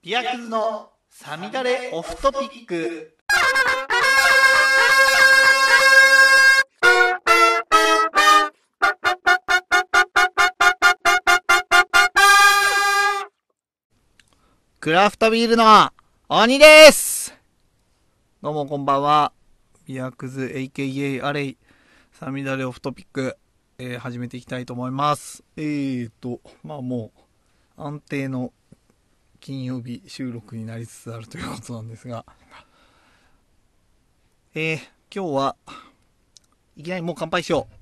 ビアクズのサミダレオフトピック。クラフトビールの鬼ですどうもこんばんは。ビアクズ AKA アレイサミダレオフトピック、えー始めていきたいと思います。えーと、まあもう安定の金曜日収録になりつつあるということなんですが、えー、今日はいきなりもう乾杯しよう。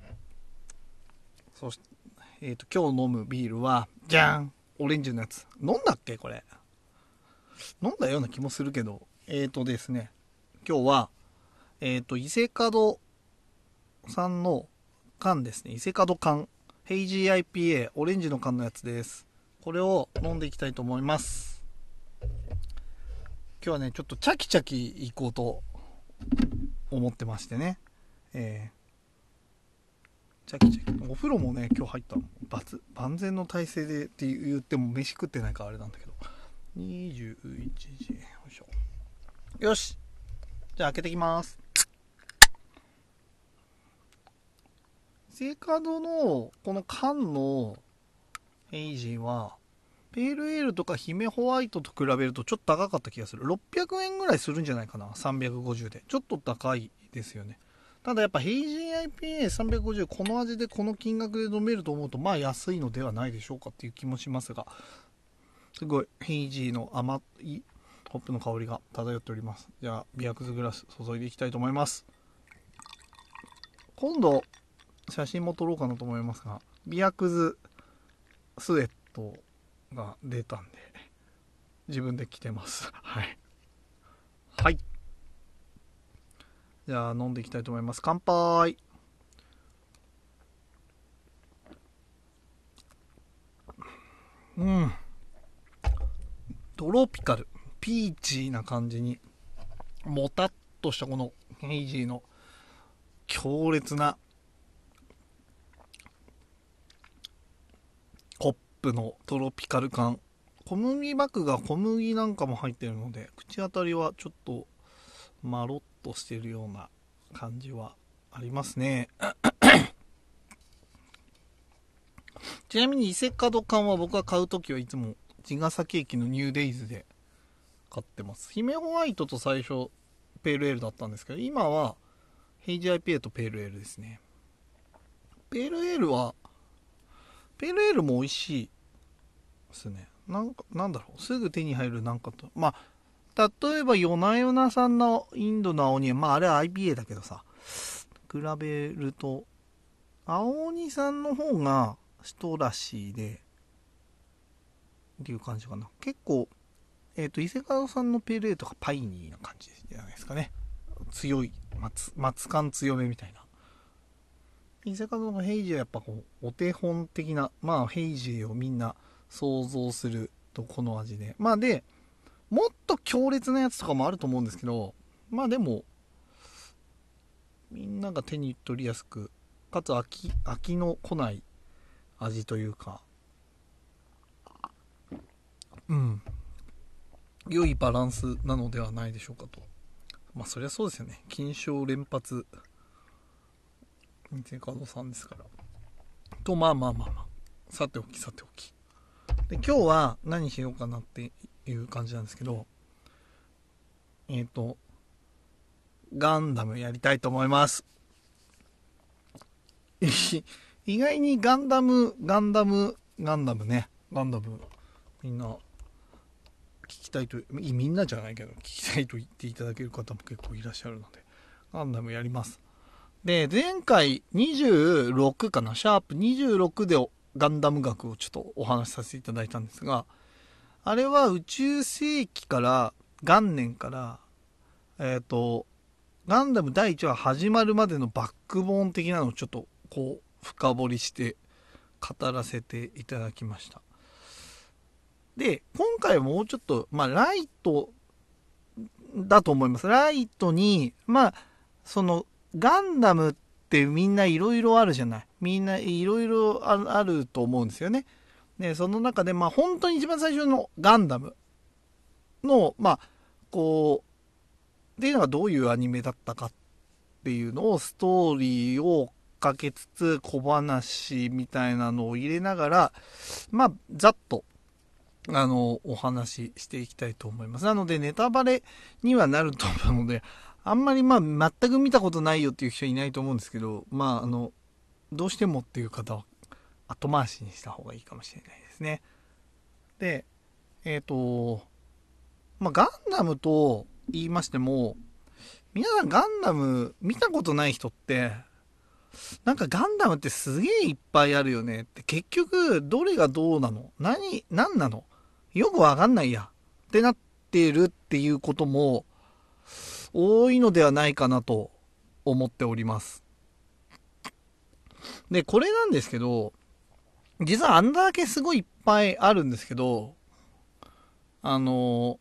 そして、えーと、今日飲むビールは、じゃんオレンジのやつ。飲んだっけこれ。飲んだような気もするけど、えーとですね、今日は、えーと、伊勢門さんの缶ですね。伊勢門缶。ヘイジー IPA、オレンジの缶のやつです。これを飲んでいきたいと思います。今日はね、ちょっとチャキチャキいこうと思ってましてね。えー、チャキチャキ。お風呂もね、今日入ったの。バツ万全の体制でって言っても飯食ってないからあれなんだけど。21時。よいしょ。よし。じゃあ開けてきます。セカドのこの缶のヘイジーはペールエールとか姫ホワイトと比べるとちょっと高かった気がする。600円ぐらいするんじゃないかな350で。ちょっと高いですよね。ただやっぱヘイジー IPA350 この味でこの金額で飲めると思うとまあ安いのではないでしょうかっていう気もしますが。すごいヘイジーの甘いホップの香りが漂っております。じゃあビアクズグラス注いでいきたいと思います。今度写真も撮ろうかなと思いますがビアクズスウェットが出たんで自分で着てます。はい。はい。じゃあ飲んでいきたいと思います。乾杯。うん。トロピカル。ピーチーな感じにもたっとしたこのヘイジーの強烈なホップのトロピカル感。小麦麦が小麦なんかも入ってるので口当たりはちょっとまろっとしてるような感じはありますね。ちなみに伊勢門缶は僕が買う時はいつも茅ヶ崎駅のニューデイズで買ってます。姫ホワイトと最初ペールエールだったんですけど今はヘイジ IPA とペールエールですね。ペールエールはペールエールも美味しいですね。なんか、なんだろう。すぐ手に入るなんかと。まあ、例えば、夜な夜なさんのインドの青鬼まあ、あれは IPA だけどさ、比べると、青鬼さんの方がシトラシーで、っていう感じかな。結構、えっ、と、伊勢門さんのペールエーとかパイニーな感じじゃないですかね。強い、松、松感強めみたいな。伊勢門のヘイジはやっぱこうお手本的なまあヘイジをみんな想像するとこの味でまあでもっと強烈なやつとかもあると思うんですけどまあでもみんなが手に取りやすくかつ飽き飽きの来ない味というかうん良いバランスなのではないでしょうかとまあそりゃそうですよね金賞連発店門さんですから。と、まあまあまあまあ。さておきさておき。で、今日は何しようかなっていう感じなんですけど、えっ、と、ガンダムやりたいと思います。意外にガンダム、ガンダム、ガンダムね。ガンダム、みんな、聞きたいと、みんなじゃないけど、聞きたいと言っていただける方も結構いらっしゃるので、ガンダムやります。で、前回26かな、シャープ26でガンダム学をちょっとお話しさせていただいたんですが、あれは宇宙世紀から、元年から、えっ、と、ガンダム第1話始まるまでのバックボーン的なのをちょっとこう深掘りして語らせていただきました。で、今回はもうちょっと、まあライトだと思います。ライトに、まあ、そのガンダムってってみんないろいろあるじゃない。みんないろいろあると思うんですよね。で、その中で、まあ本当に一番最初のガンダムの、まあ、こう、っていうのがどういうアニメだったかっていうのを、ストーリーをかけつつ、小話みたいなのを入れながら、まあ、ざっと、あの、お話ししていきたいと思います。なので、ネタバレにはなると思うので、あんまりまあ、全く見たことないよっていう人いないと思うんですけど、まあ、あの、どうしてもっていう方は、後回しにした方がいいかもしれないですね。で、えっ、ー、と、まあ、ガンダムと言いましても、皆さんガンダム見たことない人って、なんかガンダムってすげえいっぱいあるよねって、結局どれがどうなの？何、何なの？よくわかんないや。ってなってるっていうことも多いのではないかなと思っております。で、これなんですけど、実はあんだけすごいいっぱいあるんですけど、あの、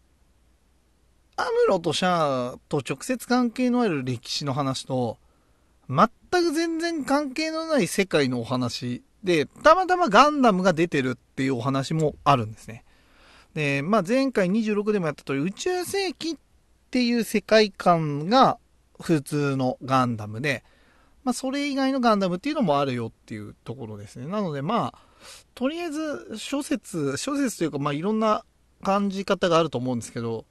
アムロとシャアと直接関係のある歴史の話と、全く全然関係のない世界のお話で、たまたまガンダムが出てるっていうお話もあるんですね。で、まあ、前回26でもやった通り、宇宙世紀っっていう世界観が普通のガンダムで、まあ、それ以外のガンダムっていうのもあるよっていうところですね。なので、まあ、とりあえず諸説、諸説というか、まあ、いろんな感じ方があると思うんですけど、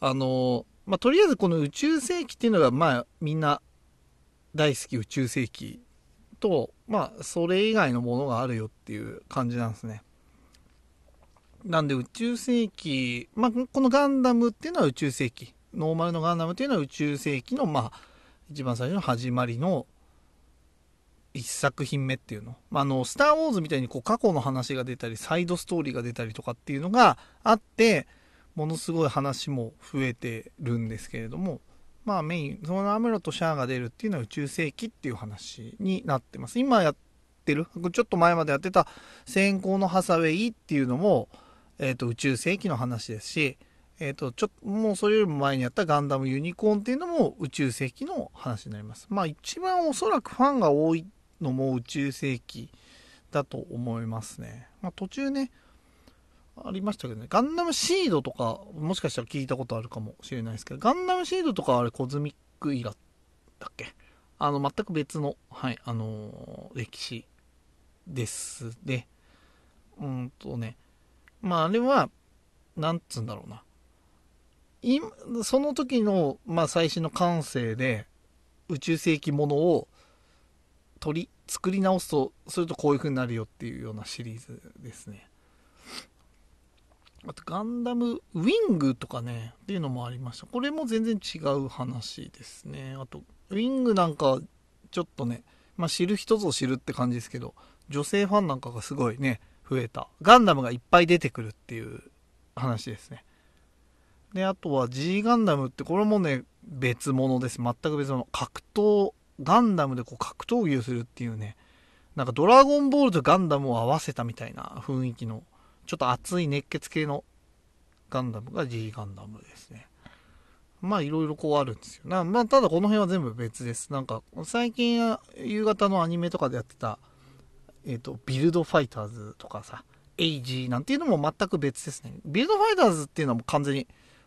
あの、まあ、とりあえずこの宇宙世紀っていうのが、まあ、みんな大好き宇宙世紀と、まあ、それ以外のものがあるよっていう感じなんですね。なんで宇宙世紀、まあ、このガンダムっていうのは宇宙世紀。ノーマルのガンダムっていうのは宇宙世紀の、まあ、一番最初の始まりの一作品目っていうの。まあ、あの、スター・ウォーズみたいにこう過去の話が出たり、サイドストーリーが出たりとかっていうのがあって、ものすごい話も増えてるんですけれども、まあメイン、そのアムロとシャアが出るっていうのは宇宙世紀っていう話になってます。今やってる、ちょっと前までやってた先行のハサウェイっていうのも、えっ、ー、と宇宙世紀の話ですし、えっ、ー、と、ちょっと、もうそれよりも前にやったガンダムユニコーンっていうのも宇宙世紀の話になります。まあ一番おそらくファンが多いのも宇宙世紀だと思いますね。まあ途中ね、ありましたけどね、ガンダムシードとか、もしかしたら聞いたことあるかもしれないですけど、ガンダムシードとかあれコズミックイラだっけ？あの、全く別の、はい、あのー、歴史ですで、うんとね、まああれは、なんつうんだろうな。今、その時の、まあ最新の感性で、宇宙世紀ものを取り、作り直すと、するとこういう風になるよっていうようなシリーズですね。あとガンダムウィングとかね、っていうのもありました。これも全然違う話ですね。あと、ウィングなんか、ちょっとね、まあ、知る人ぞ知るって感じですけど、女性ファンなんかがすごいね、増えた。ガンダムがいっぱい出てくるっていう話ですね。で、あとは G ガンダムってこれもね、別物です。全く別物。格闘、ガンダムでこう格闘技をするっていうね、なんかドラゴンボールとガンダムを合わせたみたいな雰囲気のちょっと熱い熱血系のガンダムが G ガンダムですね。まあいろいろこうあるんですよ。なまあただこの辺は全部別です。なんか最近夕方のアニメとかでやってた、えっ、ー、と、ビルドファイターズとかさ、 AGE なんていうのも全く別ですね。ビルドファイターズっていうのはもう完全に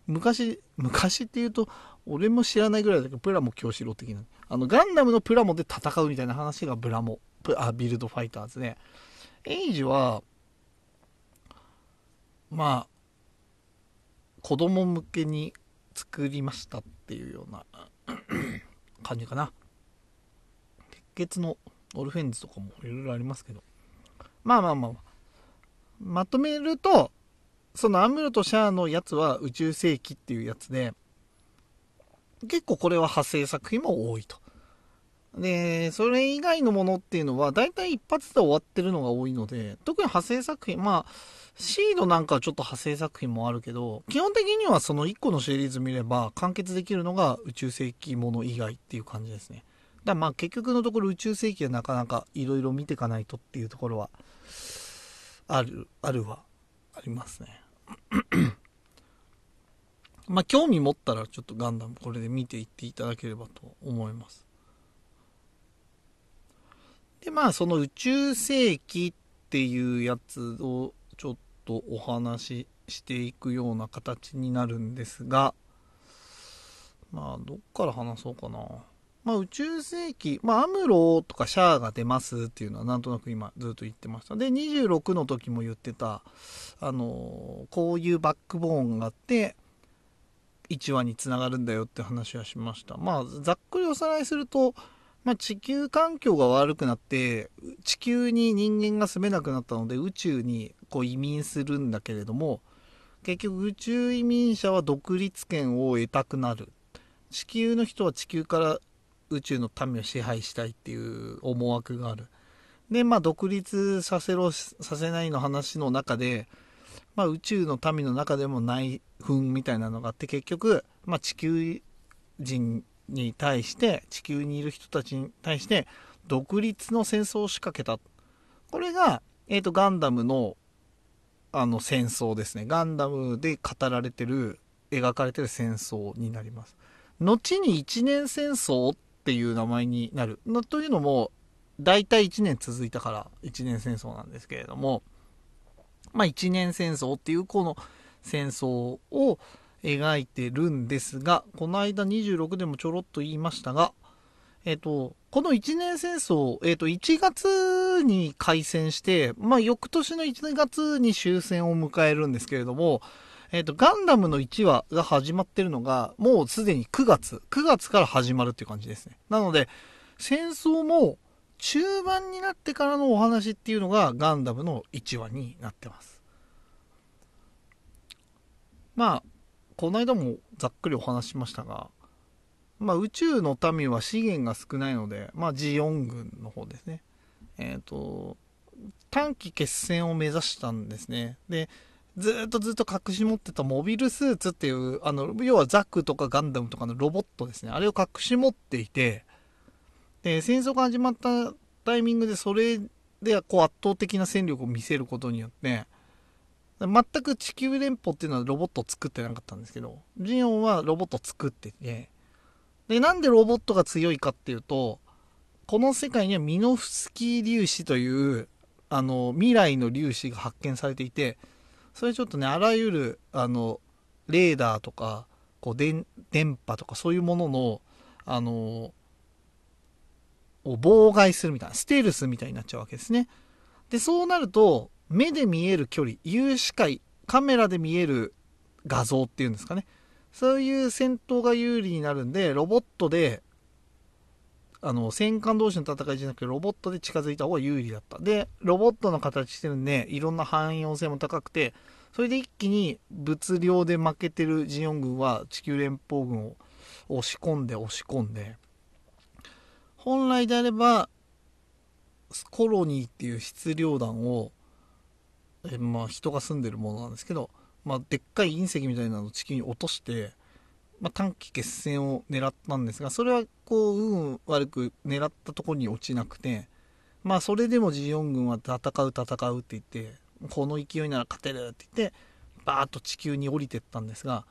昔、昔っていうと、俺も知らないぐらいだけど、プラモ狂四郎的な。あの、ガンダムのプラモで戦うみたいな話がプラモ、あ、ビルドファイターズで、 AGE は、まあ子供向けに作りましたっていうような 感じかな。鉄血のオルフェンズとかもいろいろありますけど。まあまあまあ。まとめるとそのアムロとシャアのやつは宇宙世紀っていうやつで結構これは派生作品も多いとで、それ以外のものっていうのは、大体一発で終わってるのが多いので、特に派生作品、まあ、シードなんかはちょっと派生作品もあるけど、基本的にはその1個のシリーズ見れば完結できるのが宇宙世紀もの以外っていう感じですね。だまあ結局のところ宇宙世紀はなかなかいろいろ見ていかないとっていうところは、ある、あるは、ありますね。まあ興味持ったらちょっとガンダムこれで見ていっていただければと思います。で、まあ、その宇宙世紀っていうやつをちょっとお話ししていくような形になるんですが、まあ、どっから話そうかな。まあ、宇宙世紀、まあ、アムロとかシャアが出ますっていうのはなんとなく今ずっと言ってました。で、26の時も言ってた、あのこういうバックボーンがあって、1話につながるんだよって話はしました。まあ、ざっくりおさらいすると、まあ、地球環境が悪くなって、地球に人間が住めなくなったので、宇宙にこう移民するんだけれども、結局宇宙移民者は独立権を得たくなる。地球の人は地球から宇宙の民を支配したいっていう思惑がある。で、まあ、独立させろ、させないの話の中で、まあ、宇宙の民の中でも内紛みたいなのがあって、結局、まあ、地球人に対して、地球にいる人たちに対して、独立の戦争を仕掛けた。これが、えっ、ー、と、ガンダムの、あの、戦争ですね。ガンダムで語られてる、描かれてる戦争になります。後に一年戦争っっていう名前になる。というのも、大体1年続いたから1年戦争なんですけれども、まあ1年戦争っていうこの戦争を描いてるんですが、この間26でもちょろっと言いましたが、えっ、と、この1年戦争、えっ、と、1月に開戦して、まあ翌年の1月に終戦を迎えるんですけれども、えっ、ー、と、ガンダムの1話が始まってるのが、もうすでに9月、9月から始まるっていう感じですね。なので、戦争も中盤になってからのお話っていうのがガンダムの1話になってます。まあ、この間もざっくりお話しましたが、まあ、宇宙の民は資源が少ないので、まあ、ジオン軍の方ですね。えっ、ー、と、短期決戦を目指したんですね。で、ずっとずっと隠し持ってたモビルスーツっていう、あの、要はザックとかガンダムとかのロボットですね。あれを隠し持っていて、で、戦争が始まったタイミングでそれでこう圧倒的な戦力を見せることによって、全く地球連邦っていうのはロボットを作ってなかったんですけど、ジオンはロボットを作ってて、で、なんでロボットが強いかっていうと、この世界にはミノフスキー粒子という、あの、未来の粒子が発見されていて、それちょっとね、あらゆる、あの、レーダーとか、こう、電、電波とかそういうものの、あの、を妨害するみたいな、ステルスみたいになっちゃうわけですね。で、そうなると、目で見える距離、有視界、カメラで見える画像っていうんですかね。そういう戦闘が有利になるんで、ロボットであの、戦艦同士の戦いじゃなくて、ロボットで近づいた方が有利だった。で、ロボットの形してるんで、いろんな汎用性も高くて、それで一気に物量で負けてるジオン軍は地球連邦軍を押し込んで押し込んで、本来であれば、コロニーっていう質量弾を、えまあ人が住んでるものなんですけど、まあでっかい隕石みたいなのを地球に落として、まあ、短期決戦を狙ったんですが、それはこう、運悪く狙ったところに落ちなくて、まあ、それでもジオン軍は戦う戦うって言って、この勢いなら勝てるって言って、バーッと地球に降りてったんですが、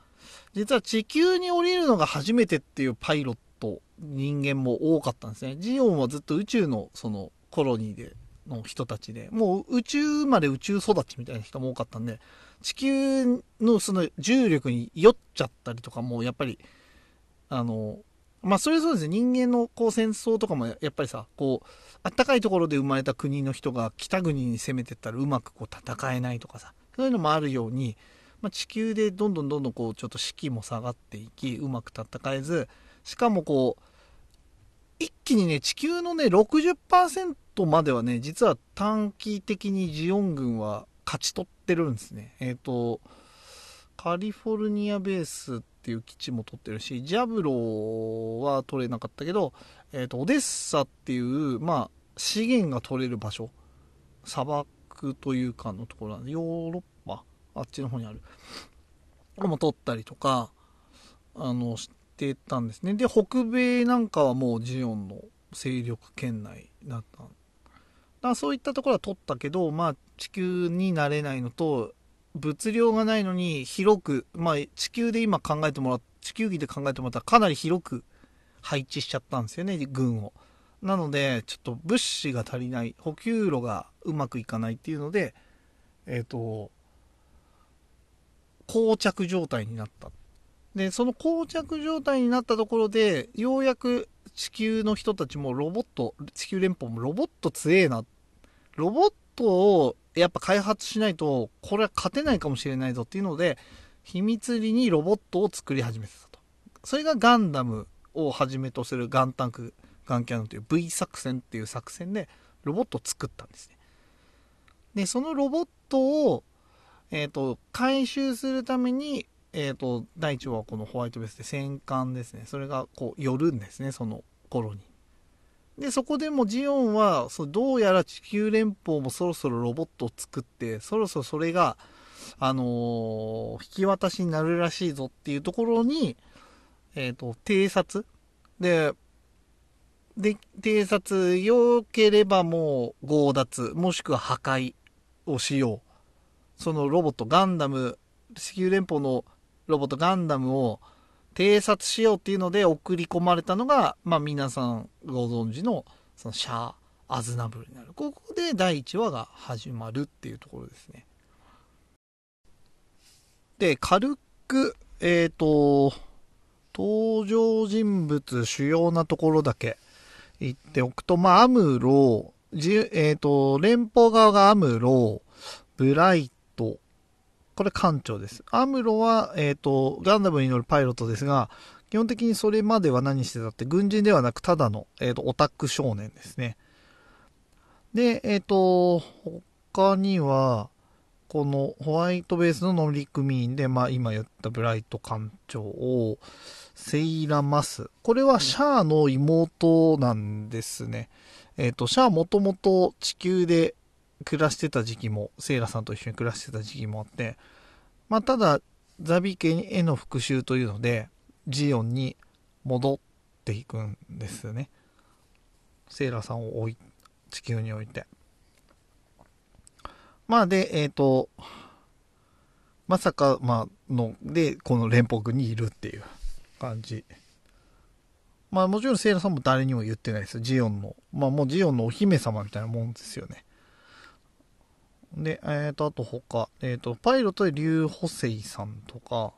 実は地球に降りるのが初めてっていうパイロット、人間も多かったんですね。ジオンはずっと宇宙のそのコロニーでの人たちで、もう宇宙まで宇宙育ちみたいな人も多かったんで、地球のその重力に酔っちゃったりとかもやっぱりあのまあそれそうですね。人間のこう戦争とかもやっぱりさこうあったかいところで生まれた国の人が北国に攻めてったらうまくこう戦えないとかさそういうのもあるように、まあ、地球でどんどんどんどんこうちょっと士気も下がっていきうまく戦えずしかもこう一気にね地球のね60%まではね実は短期的にジオン軍は勝ち取ってるんですね。えっ、ー、と、カリフォルニアベースっていう基地も取ってるし、ジャブローは取れなかったけど、えっ、ー、と、オデッサっていう、まあ、資源が取れる場所、砂漠というかのところなんで、ヨーロッパ、あっちの方にある、も取ったりとか、あの、してたんですね。で、北米なんかはもうジオンの勢力圏内だったんだそういったところは取ったけど、まあ、地球になれないのと、物量がないのに広く、まあ、地球で今考えてもらっ、地球儀で考えてもらったらかなり広く配置しちゃったんですよね、軍を。なので、ちょっと物資が足りない、補給路がうまくいかないっていうので、えっ、ー、と、膠着状態になった。で、その膠着状態になったところで、ようやく地球の人たちもロボット、地球連邦もロボット強えな。ロボットをやっぱ開発しないと、これは勝てないかもしれないぞっていうので、秘密裏にロボットを作り始めてたと。それがガンダムをはじめとするガンタンク、ガンキャノンという V 作戦っていう作戦でロボットを作ったんですね。で、そのロボットを、えっ、と、回収するために、えっ、と、第1話はこのホワイトベースで戦艦ですね。それがこう寄るんですね、その頃に。で、そこでもジオンは、そうどうやら地球連邦もそろそろロボットを作って、そろそろそれが、あのー引き渡しになるらしいぞっていうところに、えっ、と、偵察？で、で、偵察、良ければもう強奪、もしくは破壊をしよう。そのロボット、ガンダム、地球連邦のロボットガンダムを偵察しようっていうので送り込まれたのが、まあ皆さんご存知の、そのシャア・アズナブルになる。ここで第1話が始まるっていうところですね。で、軽く、えっ、と、登場人物主要なところだけ言っておくと、まあ、アムロ、じえっ、と、連邦側がアムロ、ブライト、これ艦長です。アムロは、えっ、と、ガンダムに乗るパイロットですが、基本的にそれまでは何してたって、軍人ではなく、ただの、えっ、と、オタク少年ですね。で、えっ、と、他には、このホワイトベースの乗組員で、まあ今言ったブライト艦長を、セイラマス。これはシャアの妹なんですね。えっ、と、シャアもともと地球で暮らしてた時期も、セイラさんと一緒に暮らしてた時期もあって、まあただ、ザビ家への復讐というので、ジオンに戻っていくんですね。セイラさんを置い、地球に置いて。まあで、えっ、と、まさか、まあ、の、で、この連邦軍にいるっていう感じ。まあもちろんセイラさんも誰にも言ってないですよ。ジオンの。まあもうジオンのお姫様みたいなもんですよね。で、えっ、と、あと他。えっ、と、パイロットでリュウ・ホセイさんとか、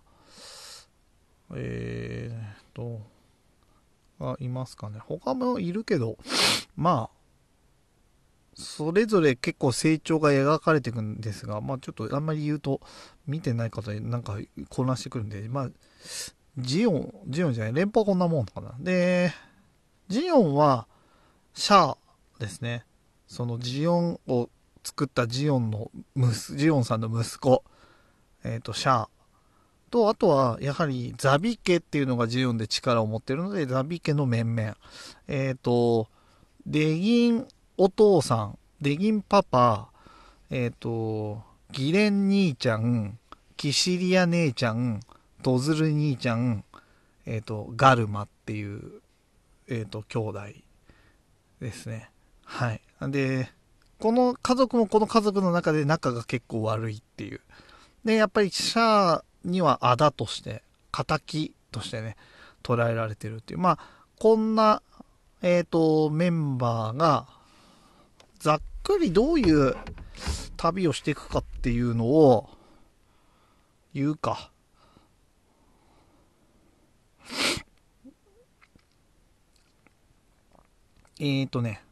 えっ、と、がいますかね。他もいるけど、まあ、それぞれ結構成長が描かれていくんですが、まあちょっとあんまり言うと、見てない方になんか混乱してくるんで、まあ、ジオン、ジオンじゃない、連邦はこんなもんかな。で、ジオンは、シャアですね。そのジオンを作ったジオンの、ジオンさんの息子、えっ、と、シャア。と、あとは、やはり、ザビ家っていうのがジオンで力を持ってるので、ザビ家の面々。えっ、と、デギンお父さん、デギンパパ、えっ、と、ギレン兄ちゃん、キシリア姉ちゃん、ドズル兄ちゃん、えっ、と、ガルマっていう、えっ、と、兄弟ですね。はい。で、この家族もこの家族の中で仲が結構悪いっていう。で、やっぱりシャアにはあだとして、仇としてね、捉えられてるっていう。まあ、こんな、えっ、と、メンバーが、ざっくりどういう旅をしていくかっていうのを、言うか。えーとね。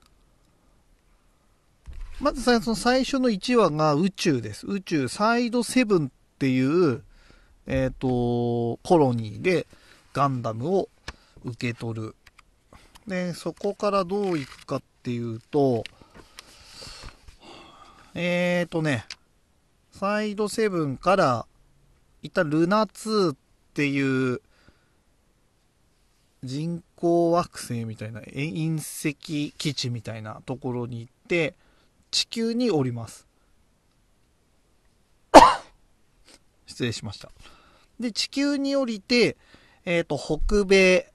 まずその最初の1話が宇宙です。宇宙サイドセブンっていう、えっ、と、コロニーでガンダムを受け取る。で、そこからどういくかっていうと、えっ、とね、サイドセブンから、いたルナ2っていう人工惑星みたいな、隕石基地みたいなところに行って、地球に降ります。失礼しました。で、地球に降りて、えっ、と、北米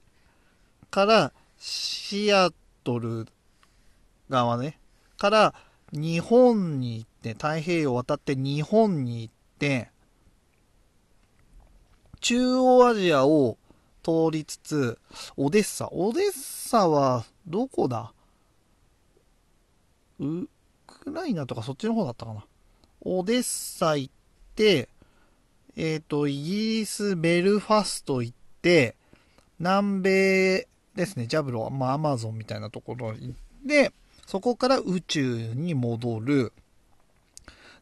からシアトル側ね、から日本に行って、太平洋を渡って日本に行って、中央アジアを通りつつ、オデッサ。オデッサは、どこだ？ウクライナとかそっちの方だったかな。オデッサ行って、えっ、と、イギリス・ベルファスト行って、南米ですね、ジャブロ、まあ、アマゾンみたいなところに行って、そこから宇宙に戻る。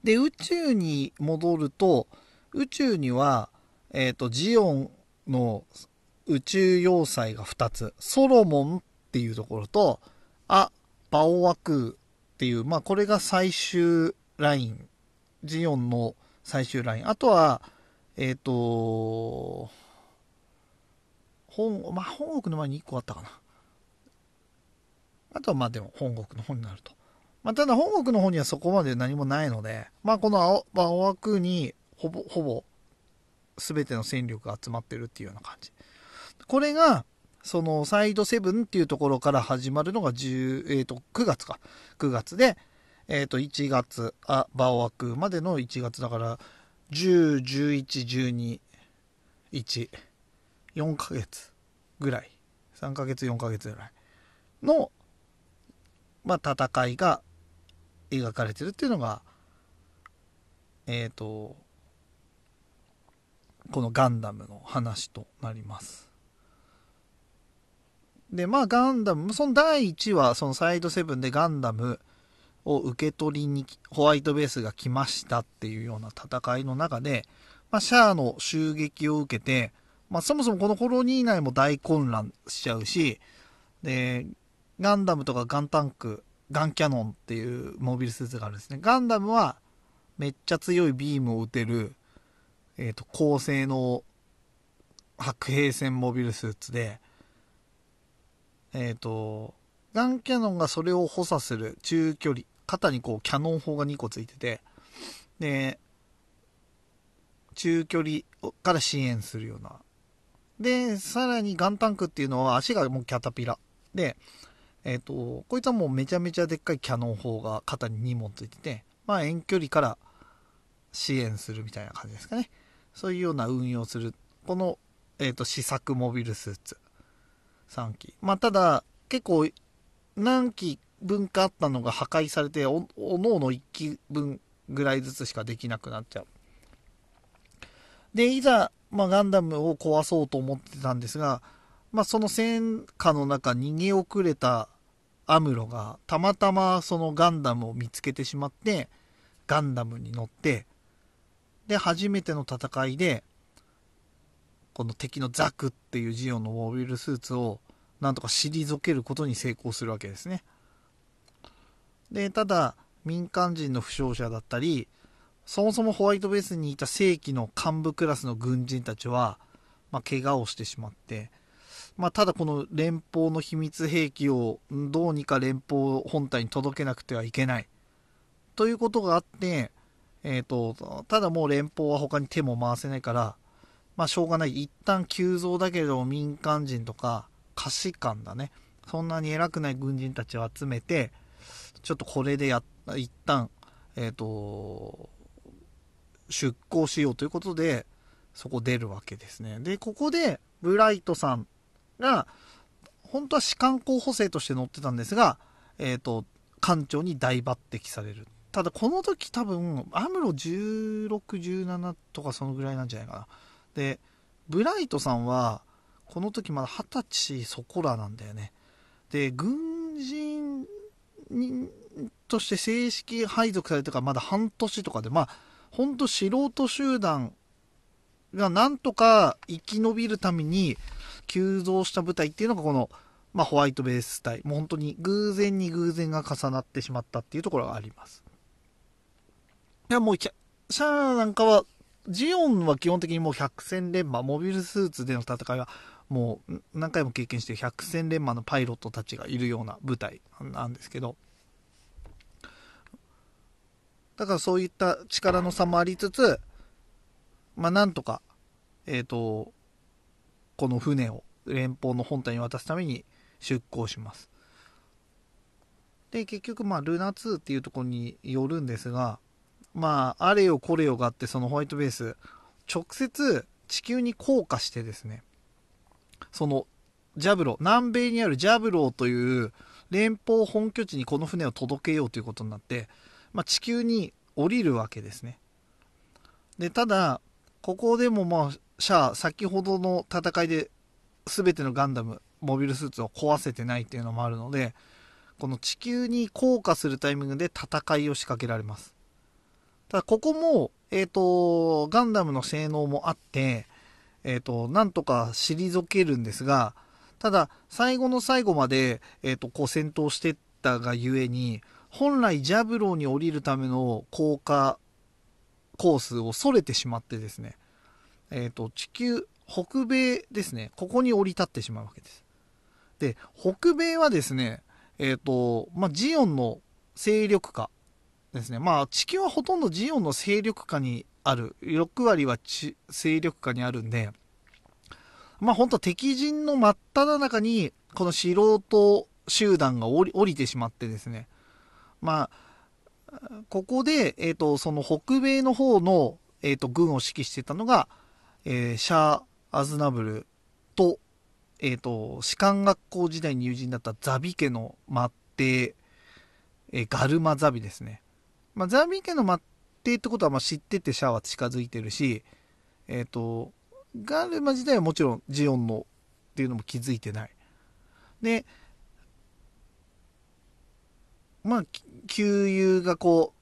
で、宇宙に戻ると、宇宙には、えっ、と、ジオンの宇宙要塞が2つ。ソロモンっていうところと、あ、バオワクーっていう、まあ、これが最終ライン。ジオンの最終ライン。あとは、えっ、と、本、まあ、本国の前に1個あったかな。あとはまあでも本国の方になると。まあ、ただ本国の方にはそこまで何もないので、まあ、この青、バオワクーにほぼ、ほぼ、すべての戦力が集まってるっていうような感じ。これが、そのサイド7っていうところから始まるのが10、えっ、と、9月か。9月で、えっ、と、1月、あ、バオワクまでの1月だから、10、11、12、1、4ヶ月ぐらい。3ヶ月、4ヶ月ぐらいの、まあ、戦いが描かれてるっていうのが、えっ、と、このガンダムの話となります。で、まあガンダム、その第1話、そのサイド7でガンダムを受け取りにホワイトベースが来ましたっていうような戦いの中で、まあシャアの襲撃を受けて、まあそもそもこのコロニー内も大混乱しちゃうし、で、ガンダムとかガンタンク、ガンキャノンっていうモビルスーツがあるんですね。ガンダムはめっちゃ強いビームを撃てる、えっ、と、高性能白兵戦モビルスーツで、えっ、と、ガンキャノンがそれを補佐する中距離、肩にこうキャノン砲が2個ついてて、で、中距離から支援するような。で、さらにガンタンクっていうのは足がもうキャタピラ。で、えっ、と、こいつはもうめちゃめちゃでっかいキャノン砲が肩に2本ついてて、まあ遠距離から支援するみたいな感じですかね。そういうような運用する、この、えっ、と、試作モビルスーツ。3機。まあ、ただ、結構、何機分かあったのが破壊されて、お、おのおの1機分ぐらいずつしかできなくなっちゃう。で、いざ、まあ、ガンダムを壊そうと思ってたんですが、まあ、その戦火の中逃げ遅れたアムロが、たまたまそのガンダムを見つけてしまって、ガンダムに乗って、で、初めての戦いで、この敵のザクっていうジオンのモビルスーツをなんとか退けることに成功するわけですね。で、ただ民間人の負傷者だったり、そもそもホワイトベースにいた正規の幹部クラスの軍人たちは、まあ、怪我をしてしまって、まあ、ただこの連邦の秘密兵器をどうにか連邦本体に届けなくてはいけない。ということがあって、えっ、と、ただもう連邦は他に手も回せないから、まあしょうがない。一旦急増だけれども民間人とか、下士官だね。そんなに偉くない軍人たちを集めて、ちょっとこれでやった、一旦、えっ、と、出航しようということで、そこ出るわけですね。で、ここで、ブライトさんが、本当は士官候補生として乗ってたんですが、えっ、と、艦長に大抜擢される。ただこの時多分、アムロ16、17とかそのぐらいなんじゃないかな。で、ブライトさんは、この時まだ二十歳そこらなんだよね。で、軍人にとして正式配属されてからまだ半年とかで、まあ、ほんと素人集団がなんとか生き延びるために急増した部隊っていうのがこの、まあ、ホワイトベース隊。もう本当に偶然に偶然が重なってしまったっていうところがあります。いや、もう、シャアなんかはジオンは基本的にもう百戦錬磨、モビルスーツでの戦いはもう何回も経験して百戦錬磨のパイロットたちがいるような部隊なんですけど、だからそういった力の差もありつつ、まあなんとか、えっ、と、この船を連邦の本体に渡すために出港します。で、結局まあルナ2っていうところによるんですが、まあ、あれよこれよがあって、そのホワイトベース、直接地球に降下してですね、その、ジャブロ、南米にあるジャブローという連邦本拠地にこの船を届けようということになって、まあ、地球に降りるわけですね。で、ただ、ここでもまあ、シャア、先ほどの戦いで全てのガンダム、モビルスーツを壊せてないっていうのもあるので、この地球に降下するタイミングで戦いを仕掛けられます。ただここも、えっ、ー、と、ガンダムの性能もあって、えっ、ー、と、なんとか退けるんですが、ただ、最後の最後まで、えっ、ー、と、こう戦闘してったがゆえに、本来ジャブローに降りるための降下コースを逸れてしまってですね、えっ、と、地球、北米ですね、ここに降り立ってしまうわけです。で、北米はですね、えっ、と、まあ、ジオンの勢力下ですね。まあ、地球はほとんどジオンの勢力下にある。6割は勢力下にあるんで、まあ、本当敵陣の真っ只中に、この素人集団が降り降りてしまってですね。まあ、ここで、えっ、ー、と、その北米の方の、えっ、ー、と、軍を指揮してたのが、えー、シャー・アズナブルと、えっ、ー、と、士官学校時代に友人だったザビ家の末帝、え、ガルマザビですね。まあ、ザービー家の末帝ってことはまあ知っててシャアは近づいてるし、えっ、ー、と、ガルマ自体はもちろんジオンのっていうのも気づいてない。で、まあ、旧友がこ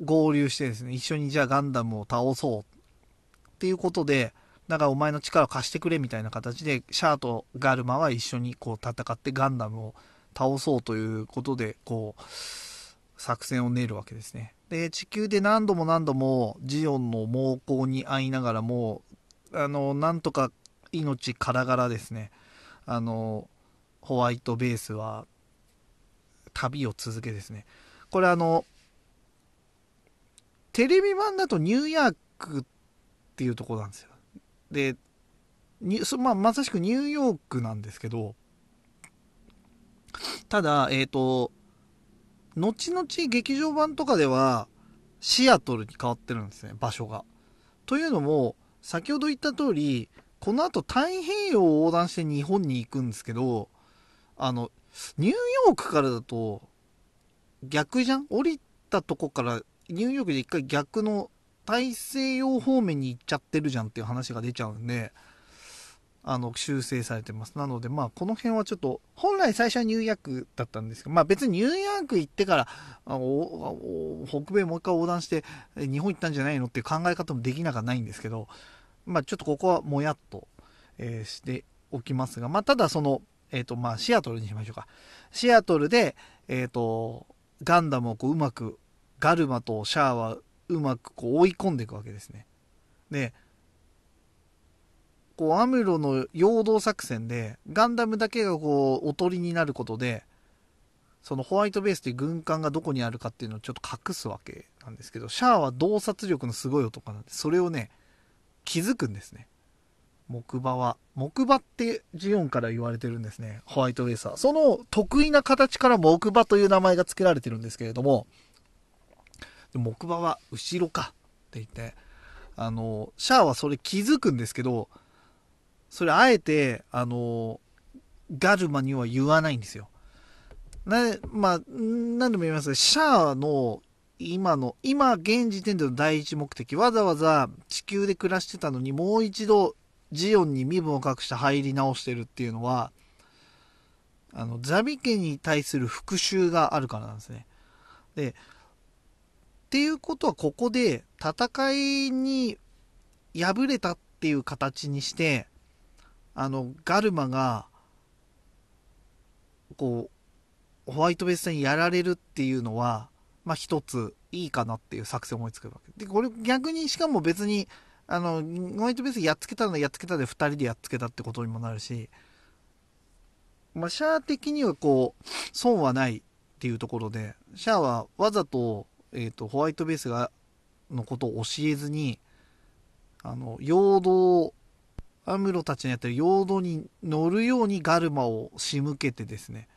う、合流してですね、一緒にじゃあガンダムを倒そうっていうことで、だからお前の力を貸してくれみたいな形で、シャアとガルマは一緒にこう戦ってガンダムを倒そうということで、こう、作戦を練るわけですね。で、地球で何度も何度もジオンの猛攻に遭いながらも、あの、なんとか命からがらですね、あの、ホワイトベースは旅を続けですね。これあの、テレビ版だとニューヤークっていうとこなんですよ。で、にまあ、まさしくニューヨークなんですけど、ただ、えっ、ー、と、後々劇場版とかでは、シアトルに変わってるんですね、場所が。というのも、先ほど言った通り、この後太平洋を横断して日本に行くんですけど、あの、ニューヨークからだと、逆じゃん？降りたとこからニューヨークで一回逆の大西洋方面に行っちゃってるじゃんっていう話が出ちゃうんで、あの、修正されてます。なので、まあ、この辺はちょっと、本来最初はニューヨークだったんですけど、まあ別にニューヨーク行ってから、あお北米もう一回横断して、日本行ったんじゃないのっていう考え方もできなくはないんですけど、まあちょっとここはもやっと、えー、しておきますが、まあただその、えっ、ー、と、まあシアトルにしましょうか。シアトルで、えっ、ー、と、ガンダムをこううまく、ガルマとシャアはうまくこう追い込んでいくわけですね。で、こうアムロの陽動作戦で、ガンダムだけがこう、おとりになることで、そのホワイトベースという軍艦がどこにあるかっていうのをちょっと隠すわけなんですけど、シャアは洞察力のすごい男なんで、それをね、気づくんですね。木馬は。木馬ってジオンから言われてるんですね。ホワイトベースは。その得意な形から木馬という名前が付けられてるんですけれども、木馬は後ろかって言って、あの、シャアはそれ気づくんですけど、それあえて、あの、ガルマには言わないんですよ。な、まあ、何度も言いますが、シャアの今の、今現時点での第一目的、わざわざ地球で暮らしてたのにもう一度ジオンに身分を隠して入り直してるっていうのは、あの、ザビ家に対する復讐があるからなんですね。で、っていうことはここで戦いに敗れたっていう形にして、あの、ガルマが、こう、ホワイトベースにやられるっていうのは、まあ一ついいかなっていう作戦を思いつくわけ。で、これ逆にしかも別に、あの、ホワイトベースやっつけたのやっつけたで2人でやっつけたってことにもなるし、まあ、シャア的にはこう、損はないっていうところで、シャアはわざと、えっ、ー、と、ホワイトベースが、のことを教えずに、あの、陽動、アムロたちのやってる陽動に乗るようにガルマを仕向けてですね。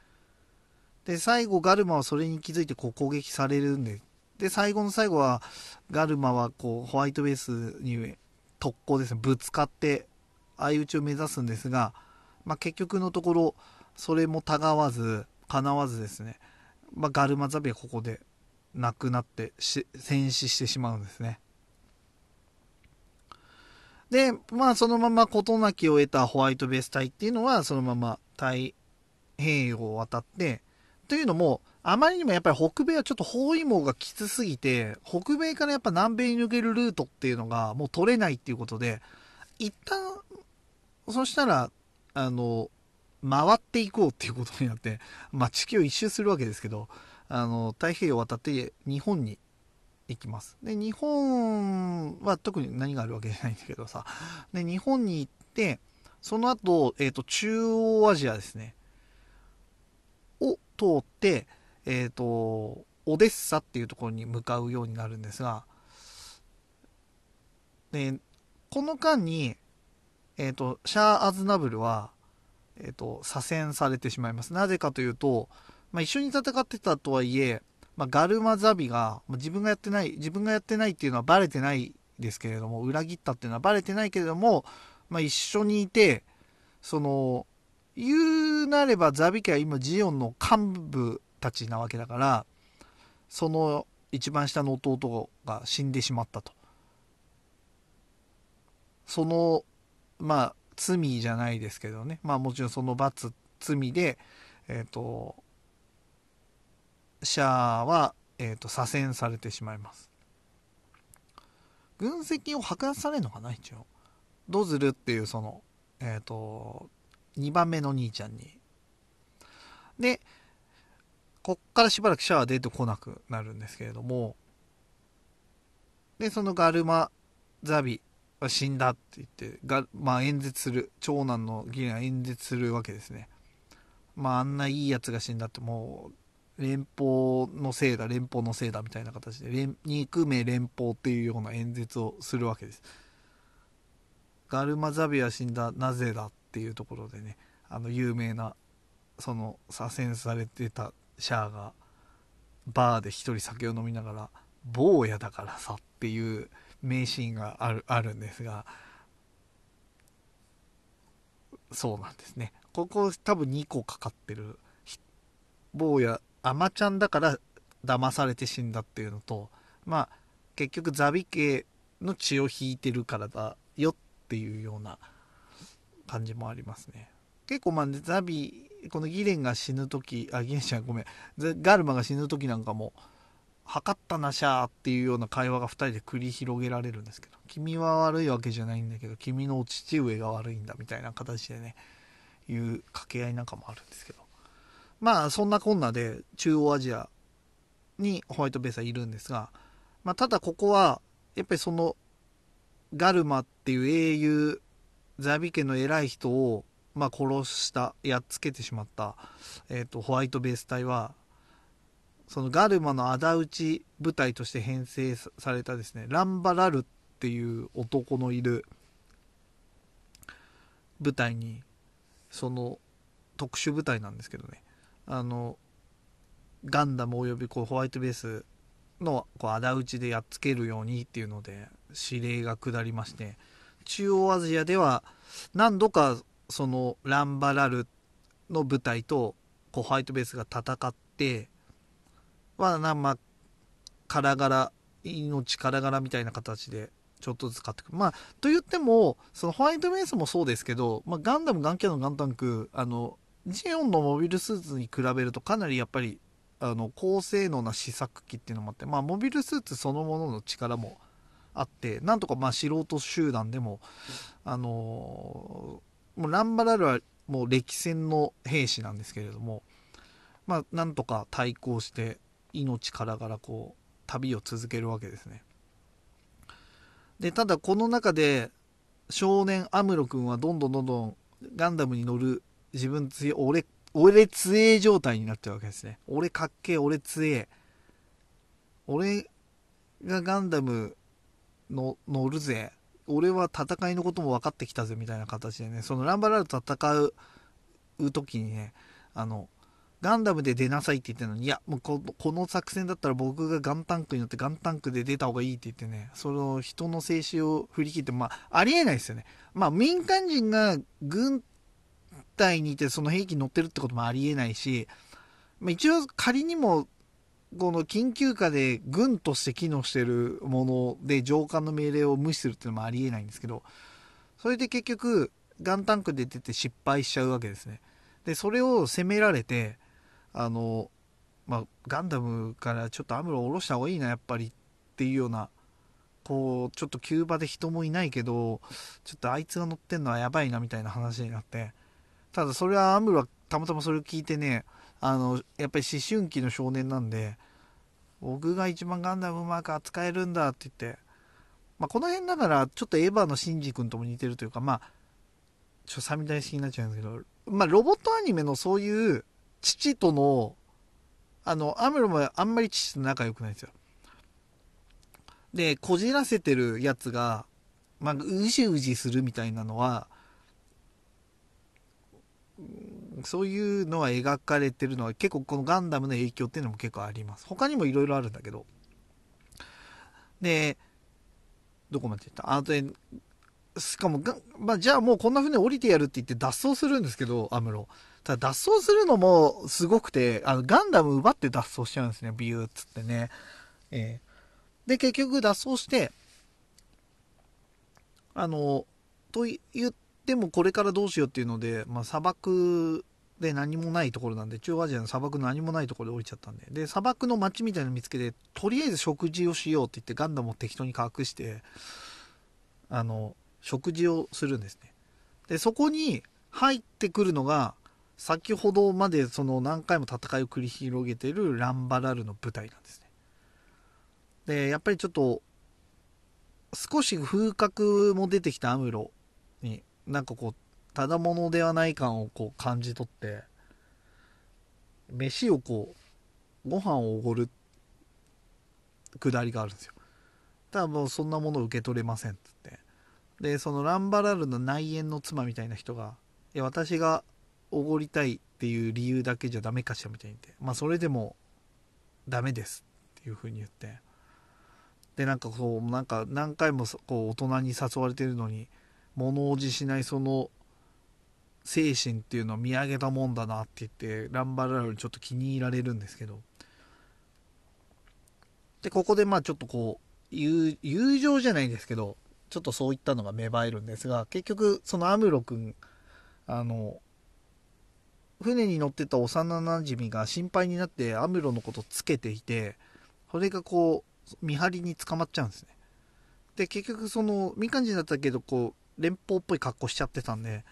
で、最後ガルマはそれに気づいてこう攻撃されるんで、で、最後の最後は、ガルマはこう、ホワイトベースに特攻ですね、ぶつかって相打ちを目指すんですが、まあ、結局のところ、それもたがわず、叶わずですね、まあ、ガルマザビはここで亡くなって戦死してしまうんですね。で、まあそのまま事なきを得たホワイトベース隊っていうのはそのまま太平洋を渡って、というのも、あまりにもやっぱり北米はちょっと包囲網がきつすぎて、北米からやっぱ南米に抜けるルートっていうのがもう取れないっていうことで、一旦、そしたら、あの、回っていこうっていうことになって、まあ地球を一周するわけですけど、あの、太平洋を渡って日本に行きます。で、日本は特に何があるわけじゃないんだけどさ、で、日本に行って、その後、えっ、ー、と、中央アジアですね、を通って、えっ、ー、と、オデッサっていうところに向かうようになるんですが、で、この間に、えっ、ー、と、シャア・アズナブルは、えっ、と、左遷されてしまいます。なぜかというと、まあ、一緒に戦ってたとはいえ、まあ、ガルマザビが、まあ、自分がやってない、自分がやってないっていうのはバレてないですけれども、裏切ったっていうのはバレてないけれども、まあ、一緒にいて、その、言うなればザビ家は今ジオンの幹部たちなわけだから、その一番下の弟が死んでしまったと。その、まあ、罪じゃないですけどね。まあもちろんその罰、罪で、えっ、ー、と、シャアは、えーと、左遷されてしまいます。軍籍を剥奪されるのかな一応。ドズルっていうそのえっ、ー、と2番目の兄ちゃんに。でこっからしばらくシャアは出てこなくなるんですけれども。でそのガルマザビは死んだって言ってが、まあ、演説する長男の議員が演説するわけですね。まああんないいやつが死んだってもう連邦のせいだ連邦のせいだみたいな形で連肉名連邦っていうような演説をするわけです。ガルマザビア死んだなぜだっていうところでねあの有名なその左遷されてたシャアがバーで一人酒を飲みながら「坊やだからさ」っていう名シーンがあるあるんですがそうなんですね。ここ多分2個かかってる。坊やアマちゃんだから騙されて死んだっていうのとまあ結局ザビ家の血を引いてるからだよっていうような感じもありますね。結構まあザビこのギレンが死ぬ時あギレンちゃんごめん。ガルマが死ぬ時なんかも測ったなしゃーっていうような会話が2人で繰り広げられるんですけど君は悪いわけじゃないんだけど君のお父上が悪いんだみたいな形でねいう掛け合いなんかもあるんですけど。まあそんなこんなで中央アジアにホワイトベースはいるんですが、まあ、ただここはやっぱりそのガルマっていう英雄ザビ家の偉い人を、まあ、殺したやっつけてしまった、えーと、ホワイトベース隊はそのガルマの仇討ち部隊として編成されたですねランバラルっていう男のいる部隊にその特殊部隊なんですけどね。あのガンダムおよびこうホワイトベースのこう仇討ちでやっつけるようにっていうので指令が下りまして中央アジアでは何度かそのランバラルの部隊とこうホワイトベースが戦ってはなまあからがら命からがらみたいな形でちょっとずつ買ってくる。まあと言ってもそのホワイトベースもそうですけど、まあ、ガンダムガンキャノンガンタンクあのジオンのモビルスーツに比べるとかなりやっぱりあの高性能な試作機っていうのもあって、まあ、モビルスーツそのものの力もあってなんとかまあ素人集団でも、あのー、もうランバラルはもう歴戦の兵士なんですけれども、まあ、なんとか対抗して命からがらこう旅を続けるわけですね。でただこの中で少年アムロ君はどんどんどんどんガンダムに乗る自分強い、俺、俺強え状態になってるわけですね。俺かっけえ、俺強え。俺がガンダムの乗るぜ。俺は戦いのことも分かってきたぜみたいな形でね、そのランバラルと戦う時にね、あの、ガンダムで出なさいって言ってるのに、いや、もうここの作戦だったら僕がガンタンクに乗ってガンタンクで出た方がいいって言ってね、その人の静止を振り切って、まあ、ありえないですよね。まあ、民間人が軍体にいてその兵器に乗ってるってこともありえないし、まあ、一応仮にもこの緊急下で軍として機能してるもので上官の命令を無視するっていうのもありえないんですけどそれで結局ガンタンクで出て失敗しちゃうわけですね。でそれを責められてあのまあ、ガンダムからちょっとアムロを下ろした方がいいなやっぱりっていうようなこうちょっと急場で人もいないけどちょっとあいつが乗ってんのはやばいなみたいな話になって。ただそれはアムロはたまたまそれを聞いてねあのやっぱり思春期の少年なんで僕が一番ガンダムうまく扱えるんだって言って、まあ、この辺だからちょっとエヴァのシンジ君とも似てるというかまあちょっとサミ大好きになっちゃうんですけどまあロボットアニメのそういう父とのあの、アムロもあんまり父と仲良くないんですよ。で、こじらせてるやつが、まあ、うじうじするみたいなのは、そういうのは描かれてるのは結構このガンダムの影響っていうのも結構あります。他にもいろいろあるんだけど。で、どこまで言った？あとで、しかもまあ、じゃあもうこんな船降りてやるって言って脱走するんですけど、アムロ。ただ脱走するのもすごくて、あの、ガンダム奪って脱走しちゃうんですね、ビューっつってね。えー、で、結局脱走して、あの、と言ってもこれからどうしようっていうので、まあ、砂漠で何もないところなんで、中央アジアの砂漠の何もないところで降りちゃったんで、で、砂漠の街みたいなの見つけて、とりあえず食事をしようって言ってガンダムを適当に隠して、あの、食事をするんですね。で、そこに入ってくるのが、先ほどまでその何回も戦いを繰り広げてるランバラルの舞台なんですね。で、やっぱりちょっと、少し風格も出てきたアムロに、なんかこう、ただものではない感をこう感じ取って、飯をこう、ご飯をおごるくだりがあるんですよ。ただもうそんなもの受け取れませんっつって。で、そのランバラルの内縁の妻みたいな人が、いや、私がおごりたいっていう理由だけじゃダメかしらみたいに言ってまあそれでもダメですっていうふうに言ってでなんかこうなんか何回もこう大人に誘われてるのに物おじしないその精神っていうのを見上げたもんだなって言ってランバルラルにちょっと気に入られるんですけど。でここでまあちょっとこう友情じゃないですけどちょっとそういったのが芽生えるんですが結局そのアムロ君あの船に乗ってた幼なじみが心配になってアムロのことつけていてそれがこう見張りに捕まっちゃうんですね。で結局その民間人だったけどこう連邦っぽい格好しちゃってたんで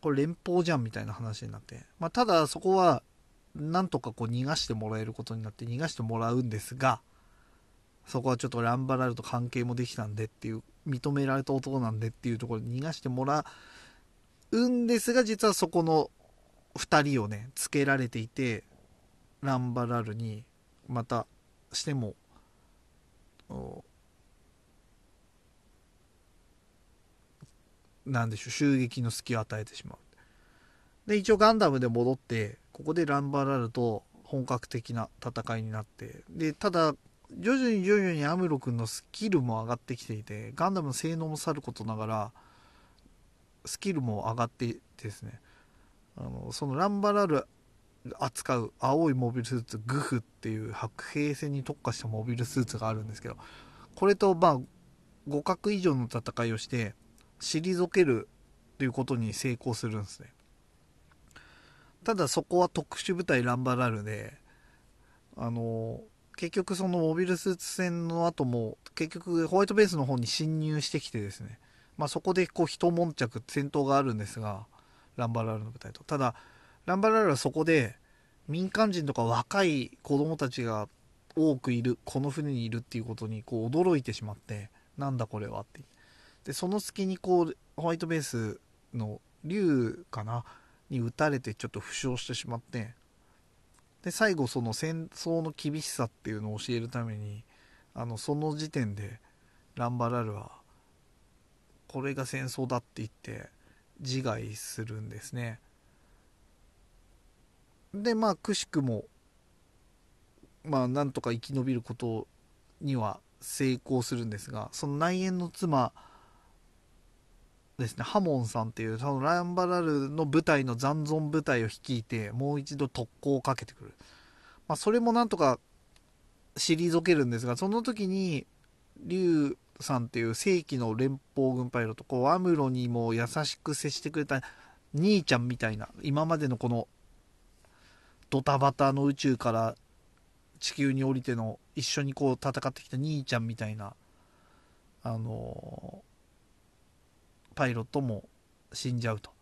これ連邦じゃんみたいな話になって、まあ、ただそこはなんとかこう逃がしてもらえることになって逃がしてもらうんですがそこはちょっとランバラルと関係もできたんでっていう認められた男なんでっていうところで逃がしてもらうんですが実はそこの2人をねつけられていてランバラルにまたしてもなんでしょう襲撃の隙を与えてしまう。で一応ガンダムで戻ってここでランバラルと本格的な戦いになってでただ徐々に徐々にアムロ君のスキルも上がってきていてガンダムの性能もさることながらスキルも上がってですね。あのそのランバラル扱う青いモビルスーツグフっていう白兵戦に特化したモビルスーツがあるんですけどこれとまあ互角以上の戦いをして退けるということに成功するんですね。ただそこは特殊部隊ランバラルであの結局そのモビルスーツ戦の後も結局ホワイトベースの方に侵入してきてですね。まあそこでこう一悶着戦闘があるんですがランバラルの舞台と。ただランバラルはそこで民間人とか若い子供たちが多くいるこの船にいるっていうことにこう驚いてしまってなんだこれはって。でその隙にこうホワイトベースの竜かなに撃たれてちょっと負傷してしまってで最後その戦争の厳しさっていうのを教えるためにあのその時点でランバラルはこれが戦争だって言って自害するんですね。でまあくしくもまあなんとか生き延びることには成功するんですがその内縁の妻ですねハモンさんっていうそのランバラルの部隊の残存部隊を率いてもう一度特攻をかけてくる、まあ、それもなんとか退けるんですがその時に竜さんっていう正規の連邦軍パイロット、こう、アムロにも優しく接してくれた兄ちゃんみたいな、今までのこの、ドタバタの宇宙から地球に降りての、一緒にこう戦ってきた兄ちゃんみたいな、あのパイロットも死んじゃうと。